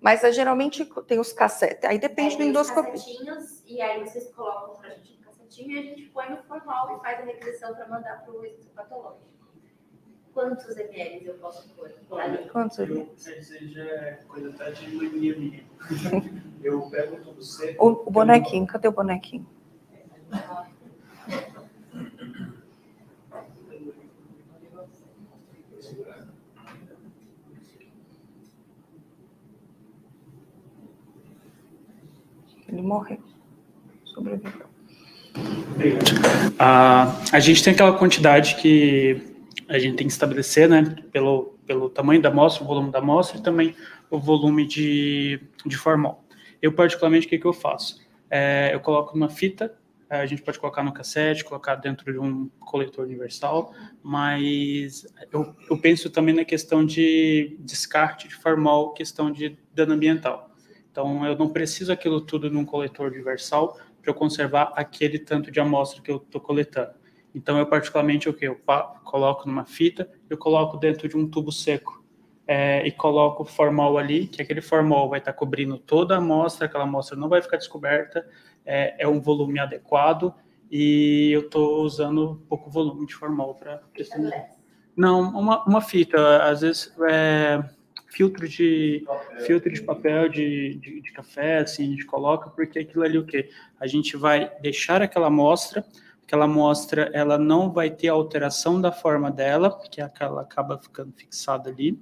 Mas é, geralmente tem os cassetes, aí depende é, do endoscopia. Os e aí vocês colocam para a gente no cassetinho e a gente põe no formal e faz a regressão para mandar para o histopatológico. Quantos ml eu posso pôr? Quantos ml? Isso já é coisa até de mania minha. Eu pego tudo seco. O, o bonequinho, cadê o bonequinho? Ele morreu. Sobreviveu. Ah, a gente tem aquela quantidade que a gente tem que estabelecer, né, pelo, pelo tamanho da amostra, o volume da amostra e também o volume de, de formol. Eu, particularmente, o que, que eu faço? É, eu coloco numa fita, a gente pode colocar no cassete, colocar dentro de um coletor universal, mas eu, eu penso também na questão de descarte de formol, questão de dano ambiental. Então, eu não preciso aquilo tudo num coletor universal para eu conservar aquele tanto de amostra que eu estou coletando. Então, eu particularmente, o que? Eu coloco numa fita, eu coloco dentro de um tubo seco é, e coloco o formol ali, que aquele formol vai estar tá cobrindo toda a amostra, aquela amostra não vai ficar descoberta, é, é um volume adequado e eu estou usando pouco volume de formol para... Não, uma, uma fita, às vezes... É, filtro de filtro de papel de, de, de, café, assim, a gente coloca, porque aquilo ali o quê? A gente vai deixar aquela amostra, aquela amostra ela não vai ter alteração da forma dela, porque ela acaba ficando fixada ali,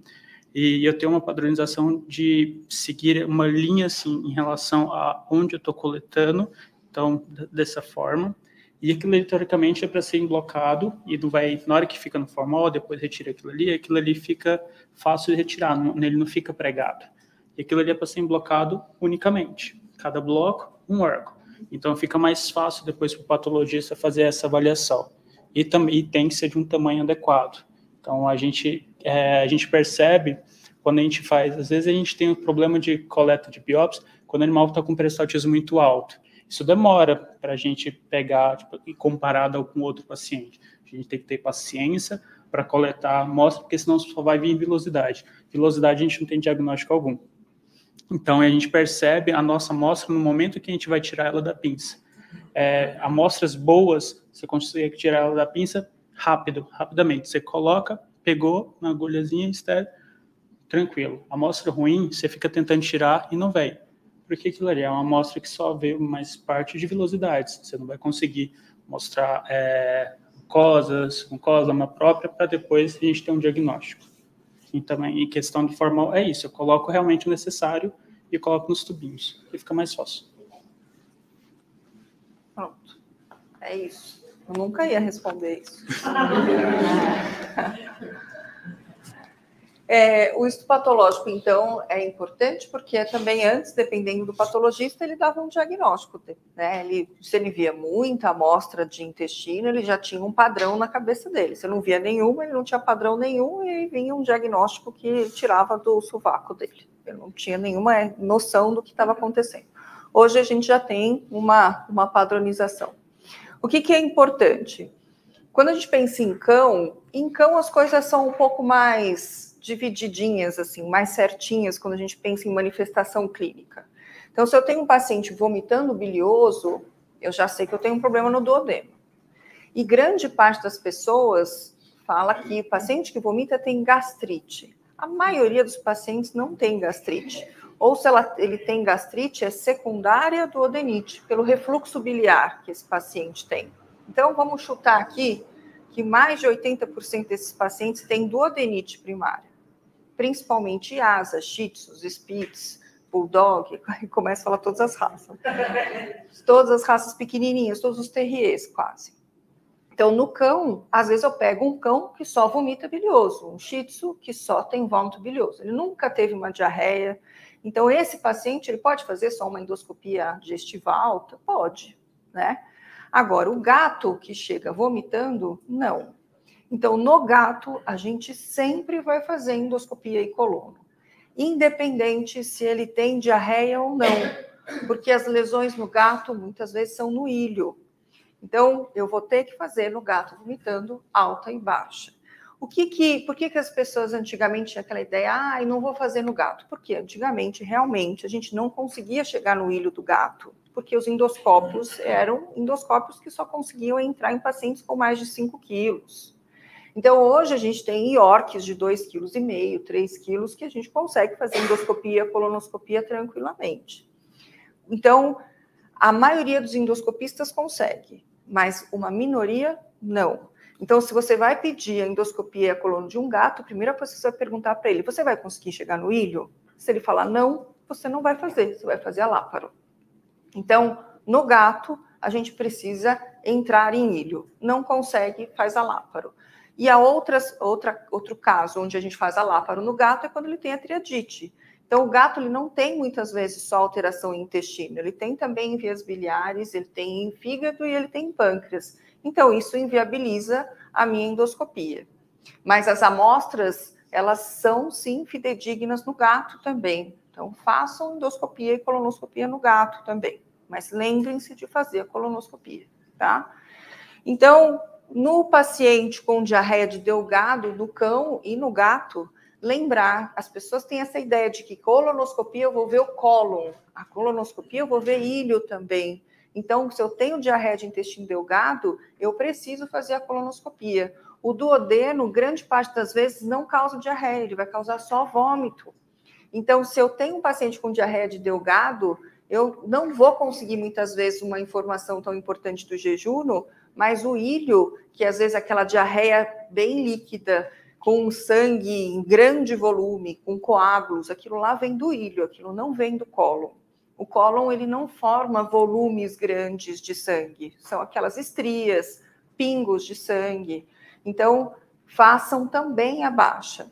e eu tenho uma padronização de seguir uma linha assim em relação a onde eu estou coletando, então dessa forma. E aquilo ali, teoricamente, é para ser emblocado e não vai, na hora que fica no formal, depois retira aquilo ali, aquilo ali fica fácil de retirar, não, ele não fica pregado. E aquilo ali é para ser emblocado unicamente. Cada bloco, um órgão. Então fica mais fácil depois para o patologista fazer essa avaliação. E também tem que ser de um tamanho adequado. Então a gente, é, a gente percebe quando a gente faz, às vezes a gente tem um problema de coleta de biópsia quando o animal está com peristaltismo muito alto. Isso demora para a gente pegar tipo, comparado com outro paciente. A gente tem que ter paciência para coletar amostra, porque senão só vai vir velocidade. Velocidade a gente não tem diagnóstico algum. Então a gente percebe a nossa amostra no momento que a gente vai tirar ela da pinça. É, amostras boas, você consegue tirar ela da pinça rápido, rapidamente. Você coloca, pegou na agulhazinha, estéreo, tranquilo. Amostra ruim, você fica tentando tirar e não vem porque aquilo ali é uma amostra que só vê mais parte de velocidades. Você não vai conseguir mostrar é, mucosas, mucosa própria, para depois a gente ter um diagnóstico. E também, em questão de formal, é isso. Eu coloco realmente o necessário e coloco nos tubinhos, e fica mais fácil. Pronto. É isso. Eu nunca ia responder isso. É, o estudo patológico, então, é importante porque é também antes, dependendo do patologista, ele dava um diagnóstico. Né? Ele, se ele via muita amostra de intestino, ele já tinha um padrão na cabeça dele. Se não via nenhuma, ele não tinha padrão nenhum e vinha um diagnóstico que tirava do sovaco dele. Ele não tinha nenhuma noção do que estava acontecendo. Hoje a gente já tem uma, uma padronização. O que, que é importante? Quando a gente pensa em cão, em cão as coisas são um pouco mais divididinhas, assim, mais certinhas, quando a gente pensa em manifestação clínica. Então, se eu tenho um paciente vomitando bilioso, eu já sei que eu tenho um problema no duodeno. E grande parte das pessoas fala que o paciente que vomita tem gastrite. A maioria dos pacientes não tem gastrite. Ou se ela, ele tem gastrite, é secundária do odenite, pelo refluxo biliar que esse paciente tem. Então, vamos chutar aqui que mais de 80% desses pacientes têm duodenite primária principalmente asa, shih tzus, spitz, bulldog, começa a falar todas as raças. Todas as raças pequenininhas, todos os terriers quase. Então, no cão, às vezes eu pego um cão que só vomita bilioso, um shih tzu que só tem vômito bilioso. Ele nunca teve uma diarreia, Então, esse paciente, ele pode fazer só uma endoscopia digestiva alta? Pode, né? Agora, o gato que chega vomitando, não. Então, no gato, a gente sempre vai fazer endoscopia e colono, independente se ele tem diarreia ou não, porque as lesões no gato muitas vezes são no ilho. Então, eu vou ter que fazer no gato vomitando alta e baixa. O que que, por que, que as pessoas antigamente tinham aquela ideia, ah, não vou fazer no gato? Porque antigamente, realmente, a gente não conseguia chegar no ilho do gato, porque os endoscópios eram endoscópios que só conseguiam entrar em pacientes com mais de 5 quilos. Então, hoje a gente tem iorques de 2,5 kg, 3 quilos, que a gente consegue fazer endoscopia, colonoscopia tranquilamente. Então, a maioria dos endoscopistas consegue, mas uma minoria não. Então, se você vai pedir a endoscopia e a de um gato, que você vai perguntar para ele: você vai conseguir chegar no ilho? Se ele falar não, você não vai fazer, você vai fazer a láparo. Então, no gato, a gente precisa entrar em ilho. Não consegue, faz a láparo. E a outras, outra, outro caso onde a gente faz a láparo no gato é quando ele tem a triadite. Então, o gato ele não tem muitas vezes só alteração em intestino, ele tem também em vias biliares, ele tem em fígado e ele tem em pâncreas. Então, isso inviabiliza a minha endoscopia. Mas as amostras, elas são sim fidedignas no gato também. Então, façam endoscopia e colonoscopia no gato também. Mas lembrem-se de fazer a colonoscopia, tá? Então, no paciente com diarreia de delgado, no cão e no gato, lembrar, as pessoas têm essa ideia de que colonoscopia eu vou ver o cólon, a colonoscopia eu vou ver ilho também. Então, se eu tenho diarreia de intestino delgado, eu preciso fazer a colonoscopia. O duodeno, grande parte das vezes, não causa diarreia, ele vai causar só vômito. Então, se eu tenho um paciente com diarreia de delgado, eu não vou conseguir muitas vezes uma informação tão importante do jejum, mas o ilho, que às vezes é aquela diarreia bem líquida, com sangue em grande volume, com coágulos, aquilo lá vem do ilho, aquilo não vem do cólon. O cólon ele não forma volumes grandes de sangue, são aquelas estrias, pingos de sangue. Então, façam também a baixa.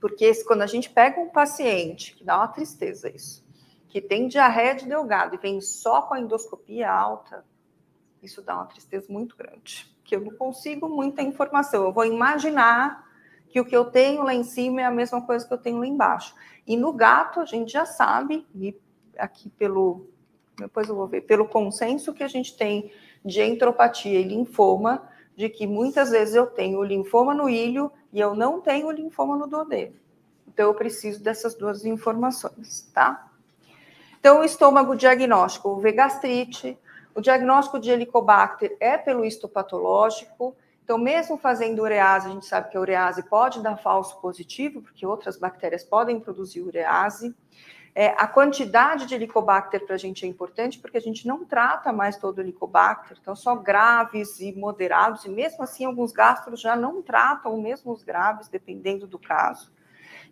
Porque quando a gente pega um paciente, que dá uma tristeza isso, que tem diarreia de delgado e vem só com a endoscopia alta, isso dá uma tristeza muito grande. Que eu não consigo muita informação. Eu vou imaginar que o que eu tenho lá em cima é a mesma coisa que eu tenho lá embaixo. E no gato, a gente já sabe, e aqui pelo, depois eu vou ver, pelo consenso que a gente tem de entropatia e linfoma, de que muitas vezes eu tenho linfoma no ilho e eu não tenho linfoma no duodeno. Então eu preciso dessas duas informações, tá? Então o estômago diagnóstico, o gastrite, o diagnóstico de helicobacter é pelo histopatológico. Então, mesmo fazendo urease, a gente sabe que a urease pode dar falso positivo, porque outras bactérias podem produzir urease. É, a quantidade de helicobacter para a gente é importante porque a gente não trata mais todo helicobacter, então só graves e moderados, e mesmo assim alguns gastros já não tratam mesmo os graves, dependendo do caso.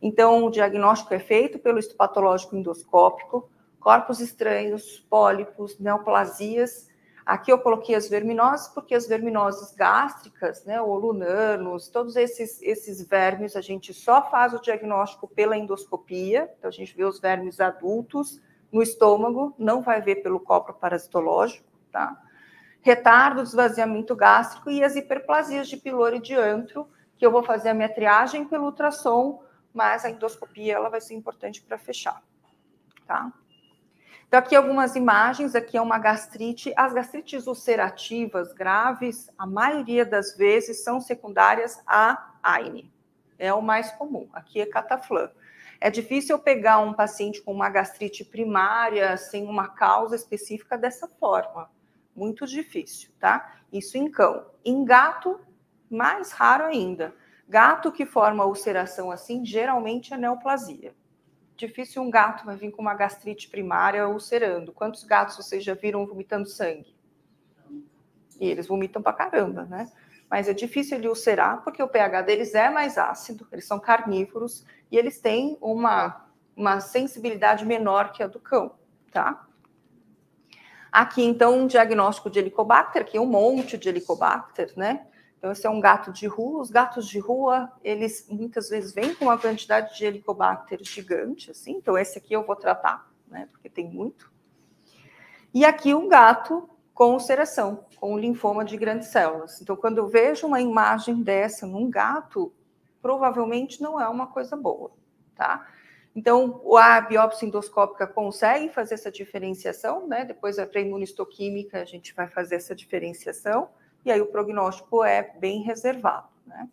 Então, o diagnóstico é feito pelo histopatológico endoscópico, corpos estranhos, pólipos, neoplasias Aqui eu coloquei as verminoses, porque as verminoses gástricas, né, ou lunanos, todos esses, esses vermes, a gente só faz o diagnóstico pela endoscopia, então a gente vê os vermes adultos no estômago, não vai ver pelo copo parasitológico, tá? Retardo, esvaziamento gástrico e as hiperplasias de pilori e de antro, que eu vou fazer a minha triagem pelo ultrassom, mas a endoscopia ela vai ser importante para fechar, tá? Então, aqui algumas imagens, aqui é uma gastrite. As gastrites ulcerativas graves, a maioria das vezes, são secundárias a AINE. É o mais comum. Aqui é cataflã. É difícil pegar um paciente com uma gastrite primária, sem uma causa específica dessa forma. Muito difícil, tá? Isso em cão. Em gato, mais raro ainda. Gato que forma ulceração assim, geralmente é neoplasia difícil um gato vai vir com uma gastrite primária ulcerando. Quantos gatos vocês já viram vomitando sangue? E eles vomitam pra caramba, né? Mas é difícil ele ulcerar porque o pH deles é mais ácido, eles são carnívoros e eles têm uma, uma sensibilidade menor que a do cão, tá? Aqui, então, um diagnóstico de Helicobacter, aqui um monte de Helicobacter, né? Então, esse é um gato de rua. Os gatos de rua, eles muitas vezes vêm com uma quantidade de helicobacter gigante, assim. Então, esse aqui eu vou tratar, né? Porque tem muito. E aqui um gato com ulceração, com linfoma de grandes células. Então, quando eu vejo uma imagem dessa num gato, provavelmente não é uma coisa boa, tá? Então, a biópsia endoscópica consegue fazer essa diferenciação, né? Depois, para imunistoquímica, a gente vai fazer essa diferenciação e aí o prognóstico é bem reservado. Né?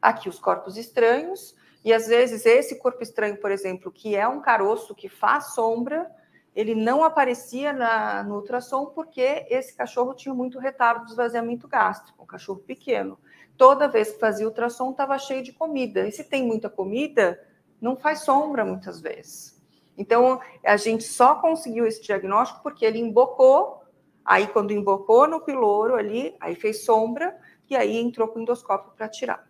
Aqui os corpos estranhos, e às vezes esse corpo estranho, por exemplo, que é um caroço que faz sombra, ele não aparecia na, no ultrassom porque esse cachorro tinha muito retardo de esvaziamento gástrico, um cachorro pequeno. Toda vez que fazia ultrassom estava cheio de comida. E se tem muita comida, não faz sombra muitas vezes. Então, a gente só conseguiu esse diagnóstico porque ele embocou Aí, quando embocou no piloro ali, aí fez sombra e aí entrou com endoscópio para tirar,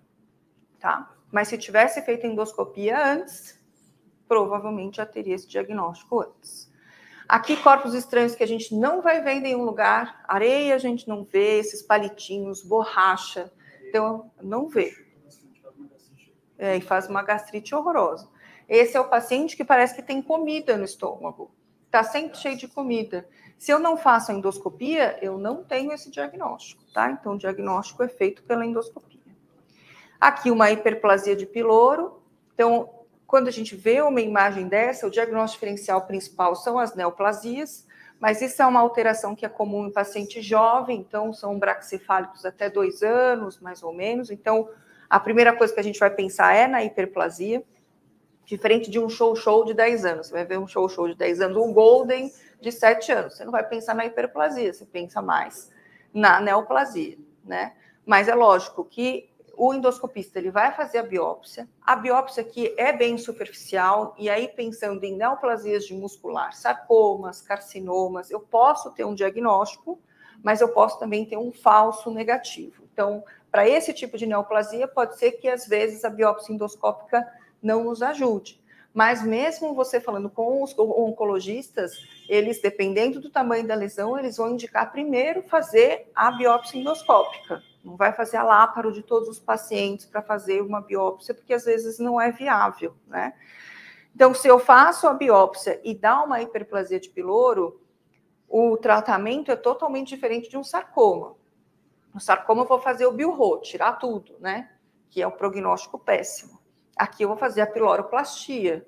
tá? Mas se tivesse feito endoscopia antes, provavelmente já teria esse diagnóstico antes. Aqui, corpos estranhos que a gente não vai ver em nenhum lugar, areia a gente não vê, esses palitinhos, borracha, então não vê. É, e faz uma gastrite horrorosa. Esse é o paciente que parece que tem comida no estômago, tá sempre cheio de comida. Se eu não faço a endoscopia, eu não tenho esse diagnóstico, tá? Então, o diagnóstico é feito pela endoscopia. Aqui, uma hiperplasia de piloro. Então, quando a gente vê uma imagem dessa, o diagnóstico diferencial principal são as neoplasias, mas isso é uma alteração que é comum em paciente jovem, então são braxcefálicos até dois anos, mais ou menos. Então, a primeira coisa que a gente vai pensar é na hiperplasia, diferente de um show-show de 10 anos. Você vai ver um show-show de 10 anos, um golden de 7 anos. Você não vai pensar na hiperplasia, você pensa mais na neoplasia, né? Mas é lógico que o endoscopista ele vai fazer a biópsia. A biópsia aqui é bem superficial e aí pensando em neoplasias de muscular, sarcomas, carcinomas, eu posso ter um diagnóstico, mas eu posso também ter um falso negativo. Então, para esse tipo de neoplasia, pode ser que às vezes a biópsia endoscópica não nos ajude. Mas mesmo você falando com os oncologistas, eles, dependendo do tamanho da lesão, eles vão indicar primeiro fazer a biópsia endoscópica. Não vai fazer a láparo de todos os pacientes para fazer uma biópsia, porque às vezes não é viável, né? Então, se eu faço a biópsia e dá uma hiperplasia de piloro, o tratamento é totalmente diferente de um sarcoma. No sarcoma eu vou fazer o bilro, tirar tudo, né? Que é um prognóstico péssimo. Aqui eu vou fazer a piloroplastia,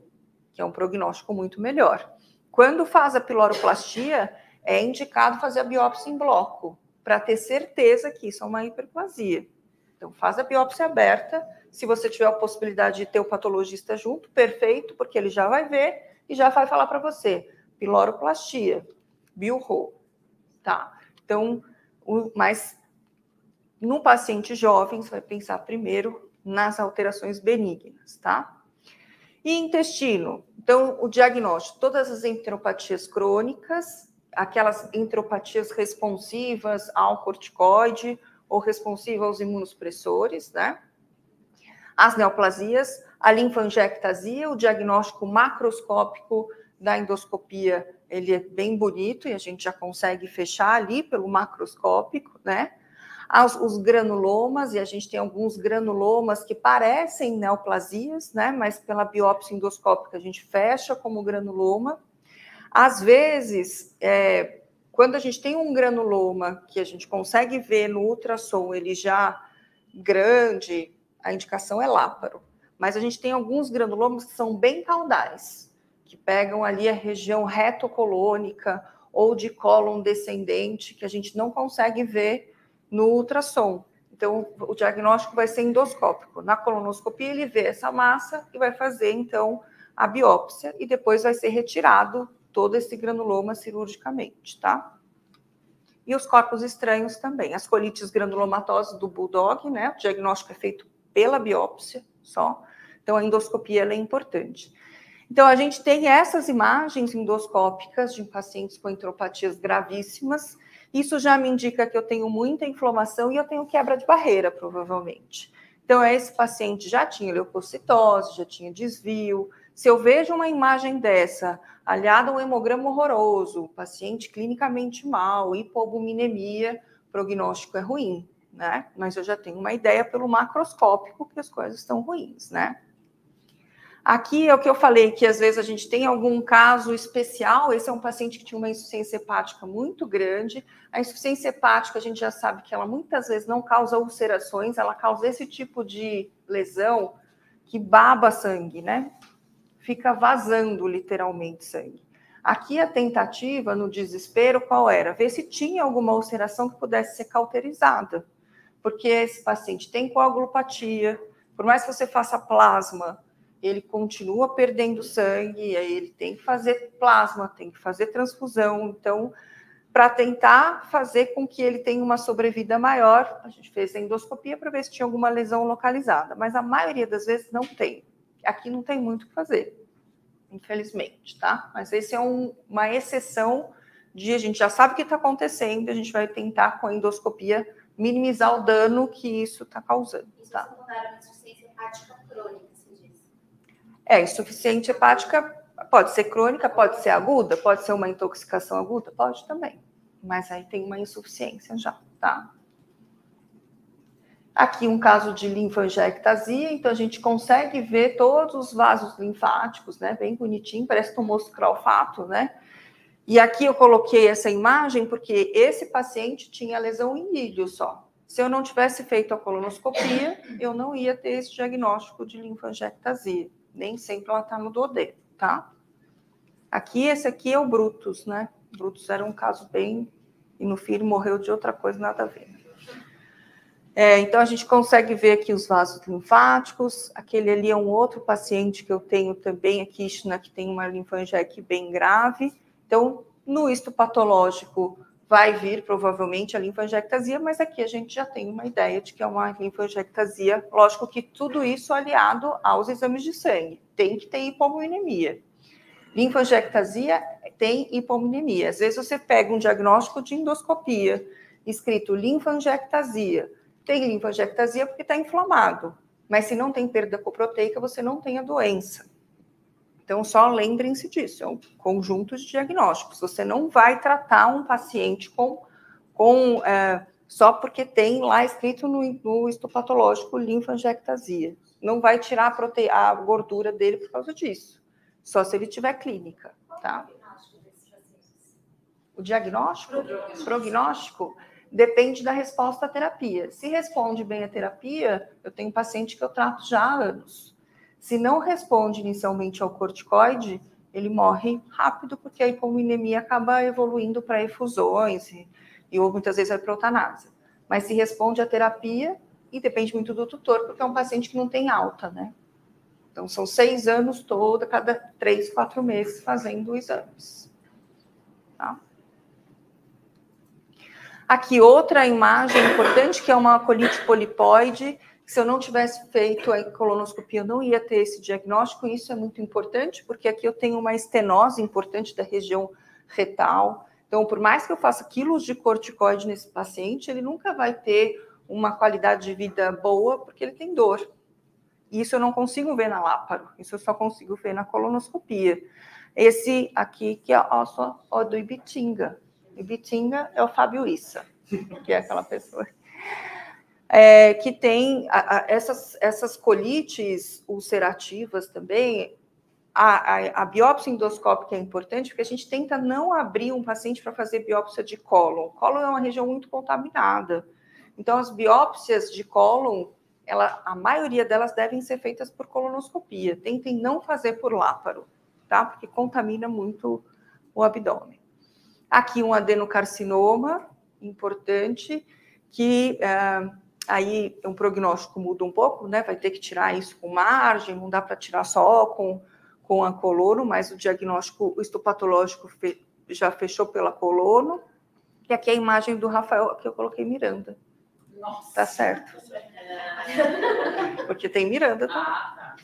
que é um prognóstico muito melhor. Quando faz a piloroplastia, é indicado fazer a biópsia em bloco, para ter certeza que isso é uma hiperplasia. Então, faz a biópsia aberta. Se você tiver a possibilidade de ter o patologista junto, perfeito, porque ele já vai ver e já vai falar para você. Piloroplastia, bilro, tá? Então, o, mas no paciente jovem, você vai pensar primeiro nas alterações benignas, tá? E intestino. Então, o diagnóstico, todas as enteropatias crônicas, aquelas enteropatias responsivas ao corticoide ou responsivas aos imunossupressores, né? As neoplasias, a linfangiectasia, o diagnóstico macroscópico da endoscopia, ele é bem bonito e a gente já consegue fechar ali pelo macroscópico, né? Os granulomas, e a gente tem alguns granulomas que parecem neoplasias, né? Mas pela biópsia endoscópica a gente fecha como granuloma. Às vezes, é, quando a gente tem um granuloma que a gente consegue ver no ultrassom, ele já grande, a indicação é láparo. Mas a gente tem alguns granulomas que são bem caudais, que pegam ali a região retocolônica ou de cólon descendente, que a gente não consegue ver no ultrassom. Então, o diagnóstico vai ser endoscópico. Na colonoscopia, ele vê essa massa e vai fazer, então, a biópsia e depois vai ser retirado todo esse granuloma cirurgicamente, tá? E os corpos estranhos também. As colites granulomatosas do bulldog, né? O diagnóstico é feito pela biópsia só. Então, a endoscopia é importante. Então, a gente tem essas imagens endoscópicas de pacientes com entropatias gravíssimas isso já me indica que eu tenho muita inflamação e eu tenho quebra de barreira, provavelmente. Então, esse paciente já tinha leucocitose, já tinha desvio. Se eu vejo uma imagem dessa, aliada a um hemograma horroroso, paciente clinicamente mal, hipoalbuminemia, prognóstico é ruim, né? Mas eu já tenho uma ideia pelo macroscópico que as coisas estão ruins, né? Aqui é o que eu falei, que às vezes a gente tem algum caso especial. Esse é um paciente que tinha uma insuficiência hepática muito grande. A insuficiência hepática, a gente já sabe que ela muitas vezes não causa ulcerações, ela causa esse tipo de lesão que baba sangue, né? Fica vazando literalmente sangue. Aqui a tentativa, no desespero, qual era? Ver se tinha alguma ulceração que pudesse ser cauterizada. Porque esse paciente tem coagulopatia, por mais que você faça plasma, ele continua perdendo sangue, aí ele tem que fazer plasma, tem que fazer transfusão. Então, para tentar fazer com que ele tenha uma sobrevida maior, a gente fez a endoscopia para ver se tinha alguma lesão localizada, mas a maioria das vezes não tem. Aqui não tem muito o que fazer, infelizmente, tá? Mas esse é um, uma exceção de a gente já sabe o que está acontecendo, a gente vai tentar com a endoscopia minimizar o dano que isso está causando. Tá? Isso é insuficiência hepática crônica. É, insuficiente hepática pode ser crônica, pode ser aguda, pode ser uma intoxicação aguda, pode também. Mas aí tem uma insuficiência já, tá? Aqui um caso de linfangiectasia, então a gente consegue ver todos os vasos linfáticos, né? Bem bonitinho, parece que um moscralfato, né? E aqui eu coloquei essa imagem porque esse paciente tinha lesão em ilho só. Se eu não tivesse feito a colonoscopia, eu não ia ter esse diagnóstico de linfangiectasia nem sempre ela está no duodeno, tá? Aqui, esse aqui é o Brutus, né? Brutus era um caso bem. E no fim morreu de outra coisa, nada a ver. É, então, a gente consegue ver aqui os vasos linfáticos. Aquele ali é um outro paciente que eu tenho também aqui, né, que tem uma linfangiectasia bem grave. Então, no histopatológico, vai vir provavelmente a linfangiectasia, mas aqui a gente já tem uma ideia de que é uma linfangiectasia. Lógico que tudo isso aliado aos exames de sangue. Tem que ter hipominemia. Linfangiectasia tem hipominemia. Às vezes você pega um diagnóstico de endoscopia, escrito linfangiectasia. Tem linfangiectasia porque está inflamado. Mas se não tem perda coproteica, você não tem a doença. Então, só lembrem-se disso, é um conjunto de diagnósticos. Você não vai tratar um paciente com, com é, só porque tem lá escrito no, no histopatológico linfangiectasia. Não vai tirar a, prote... a gordura dele por causa disso, só se ele tiver clínica, tá? O diagnóstico? Prognóstico. Prognóstico depende da resposta à terapia. Se responde bem à terapia, eu tenho paciente que eu trato já há anos. Se não responde inicialmente ao corticoide, ele morre rápido, porque a hipominemia acaba evoluindo para efusões e, e ou muitas vezes vai para eutanásia. Mas se responde à terapia, e depende muito do tutor, porque é um paciente que não tem alta, né? Então, são seis anos toda, cada três, quatro meses, fazendo exames. Tá? Aqui, outra imagem importante, que é uma colite polipoide, se eu não tivesse feito a colonoscopia, eu não ia ter esse diagnóstico, e isso é muito importante, porque aqui eu tenho uma estenose importante da região retal. Então, por mais que eu faça quilos de corticoide nesse paciente, ele nunca vai ter uma qualidade de vida boa, porque ele tem dor. E isso eu não consigo ver na láparo, isso eu só consigo ver na colonoscopia. Esse aqui, que é ó, do Ibitinga. Ibitinga é o Fábio Issa, que é aquela pessoa é, que tem a, a, essas, essas colites ulcerativas também. A, a, biópsia endoscópica é importante porque a gente tenta não abrir um paciente para fazer biópsia de cólon. Cólon é uma região muito contaminada. Então, as biópsias de cólon, ela, a maioria delas devem ser feitas por colonoscopia. Tentem não fazer por láparo, tá? Porque contamina muito o abdômen. Aqui um adenocarcinoma importante que uh, aí um prognóstico muda um pouco, né? Vai ter que tirar isso com margem, não dá para tirar só com, com a colono, mas o diagnóstico histopatológico fe, já fechou pela colono. E aqui é a imagem do Rafael, que eu coloquei Miranda. Nossa. Tá certo. Porque tem Miranda também. Ah, tá.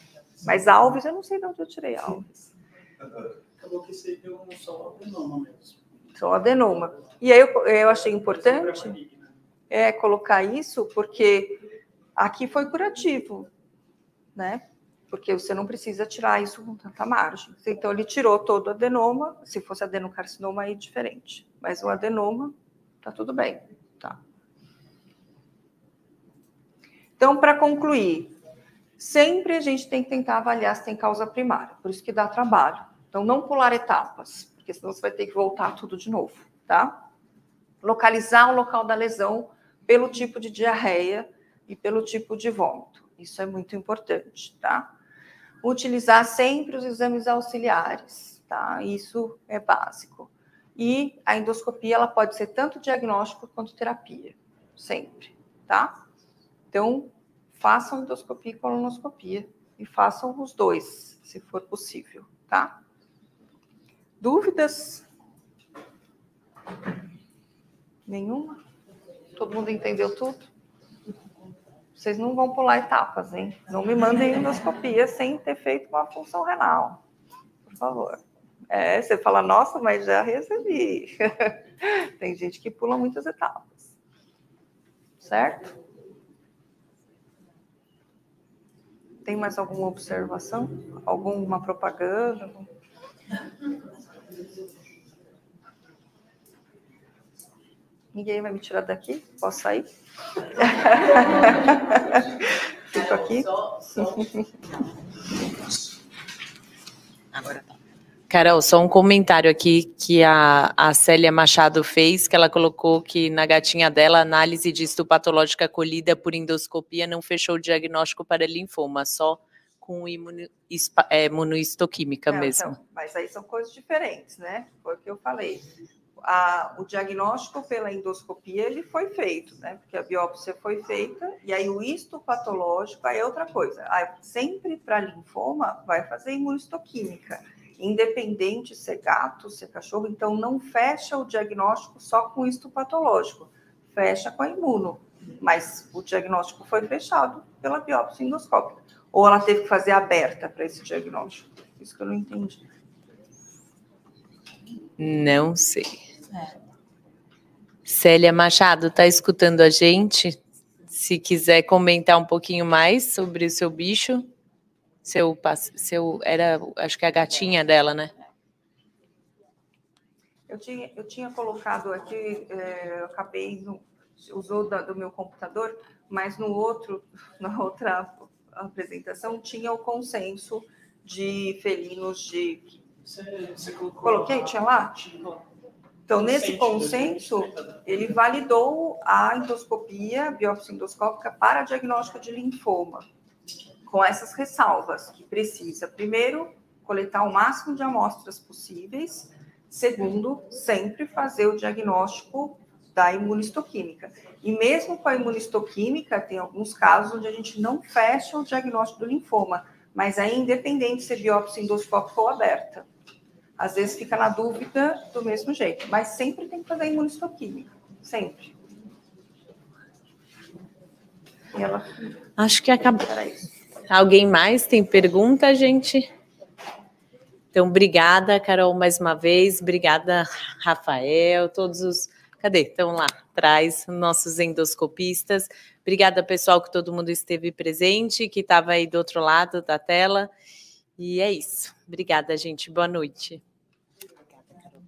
Mas Alves, eu não sei de onde eu tirei Alves. Acabou que seria um só adenoma mesmo. Só adenoma. E aí eu, eu achei importante é, colocar isso, porque aqui foi curativo, né? Porque você não precisa tirar isso com tanta margem. Então, ele tirou todo o adenoma, se fosse adenocarcinoma, aí é diferente. Mas o adenoma, tá tudo bem, tá? Então, para concluir, sempre a gente tem que tentar avaliar se tem causa primária, por isso que dá trabalho. Então, não pular etapas, porque senão você vai ter que voltar tudo de novo, tá? Localizar o local da lesão pelo tipo de diarreia e pelo tipo de vômito. Isso é muito importante, tá? Utilizar sempre os exames auxiliares, tá? Isso é básico. E a endoscopia, ela pode ser tanto diagnóstico quanto terapia, sempre, tá? Então, façam endoscopia e colonoscopia e façam os dois, se for possível, tá? Dúvidas? Nenhuma? Todo mundo entendeu tudo? Vocês não vão pular etapas, hein? Não me mandem endoscopia sem ter feito uma função renal, por favor. É, você fala, nossa, mas já recebi. Tem gente que pula muitas etapas. Certo? Tem mais alguma observação? Alguma propaganda? Ninguém vai me tirar daqui? Posso sair? Fico aqui. Agora tá. Carol, só um comentário aqui que a, a Célia Machado fez, que ela colocou que na gatinha dela, a análise de histopatológica colhida por endoscopia não fechou o diagnóstico para linfoma, só com imuno, é, imunohistoquímica não, mesmo. Então, mas aí são coisas diferentes, né? Foi o que eu falei. A, o diagnóstico pela endoscopia ele foi feito, né? Porque a biópsia foi feita, e aí o histopatológico aí é outra coisa. Aí, sempre para linfoma vai fazer imunohistoquímica independente se é gato, se é cachorro, então não fecha o diagnóstico só com isto patológico, fecha com a imuno, mas o diagnóstico foi fechado pela biópsia endoscópica, ou ela teve que fazer aberta para esse diagnóstico, isso que eu não entendi. Não sei. Célia Machado, está escutando a gente? Se quiser comentar um pouquinho mais sobre o seu bicho. Seu, seu era, acho que é a gatinha dela, né? Eu tinha, eu tinha colocado aqui, é, eu acabei, no, usou da, do meu computador, mas no outro, na outra apresentação, tinha o consenso de felinos de. Você, você Coloquei, tinha lá? Então, nesse consenso, ele validou a endoscopia, a biópsia endoscópica para diagnóstico de linfoma com essas ressalvas, que precisa, primeiro, coletar o máximo de amostras possíveis, segundo, sempre fazer o diagnóstico da imunistoquímica. E mesmo com a imunistoquímica, tem alguns casos onde a gente não fecha o diagnóstico do linfoma, mas é independente se é biópsia endoscópica ou aberta. Às vezes fica na dúvida do mesmo jeito, mas sempre tem que fazer imunistoquímica, sempre. E ela... Acho que acabou. Alguém mais tem pergunta, gente? Então, obrigada, Carol, mais uma vez. Obrigada, Rafael, todos os. Cadê? Estão lá atrás, nossos endoscopistas. Obrigada, pessoal, que todo mundo esteve presente, que estava aí do outro lado da tela. E é isso. Obrigada, gente. Boa noite. Obrigada, Carol.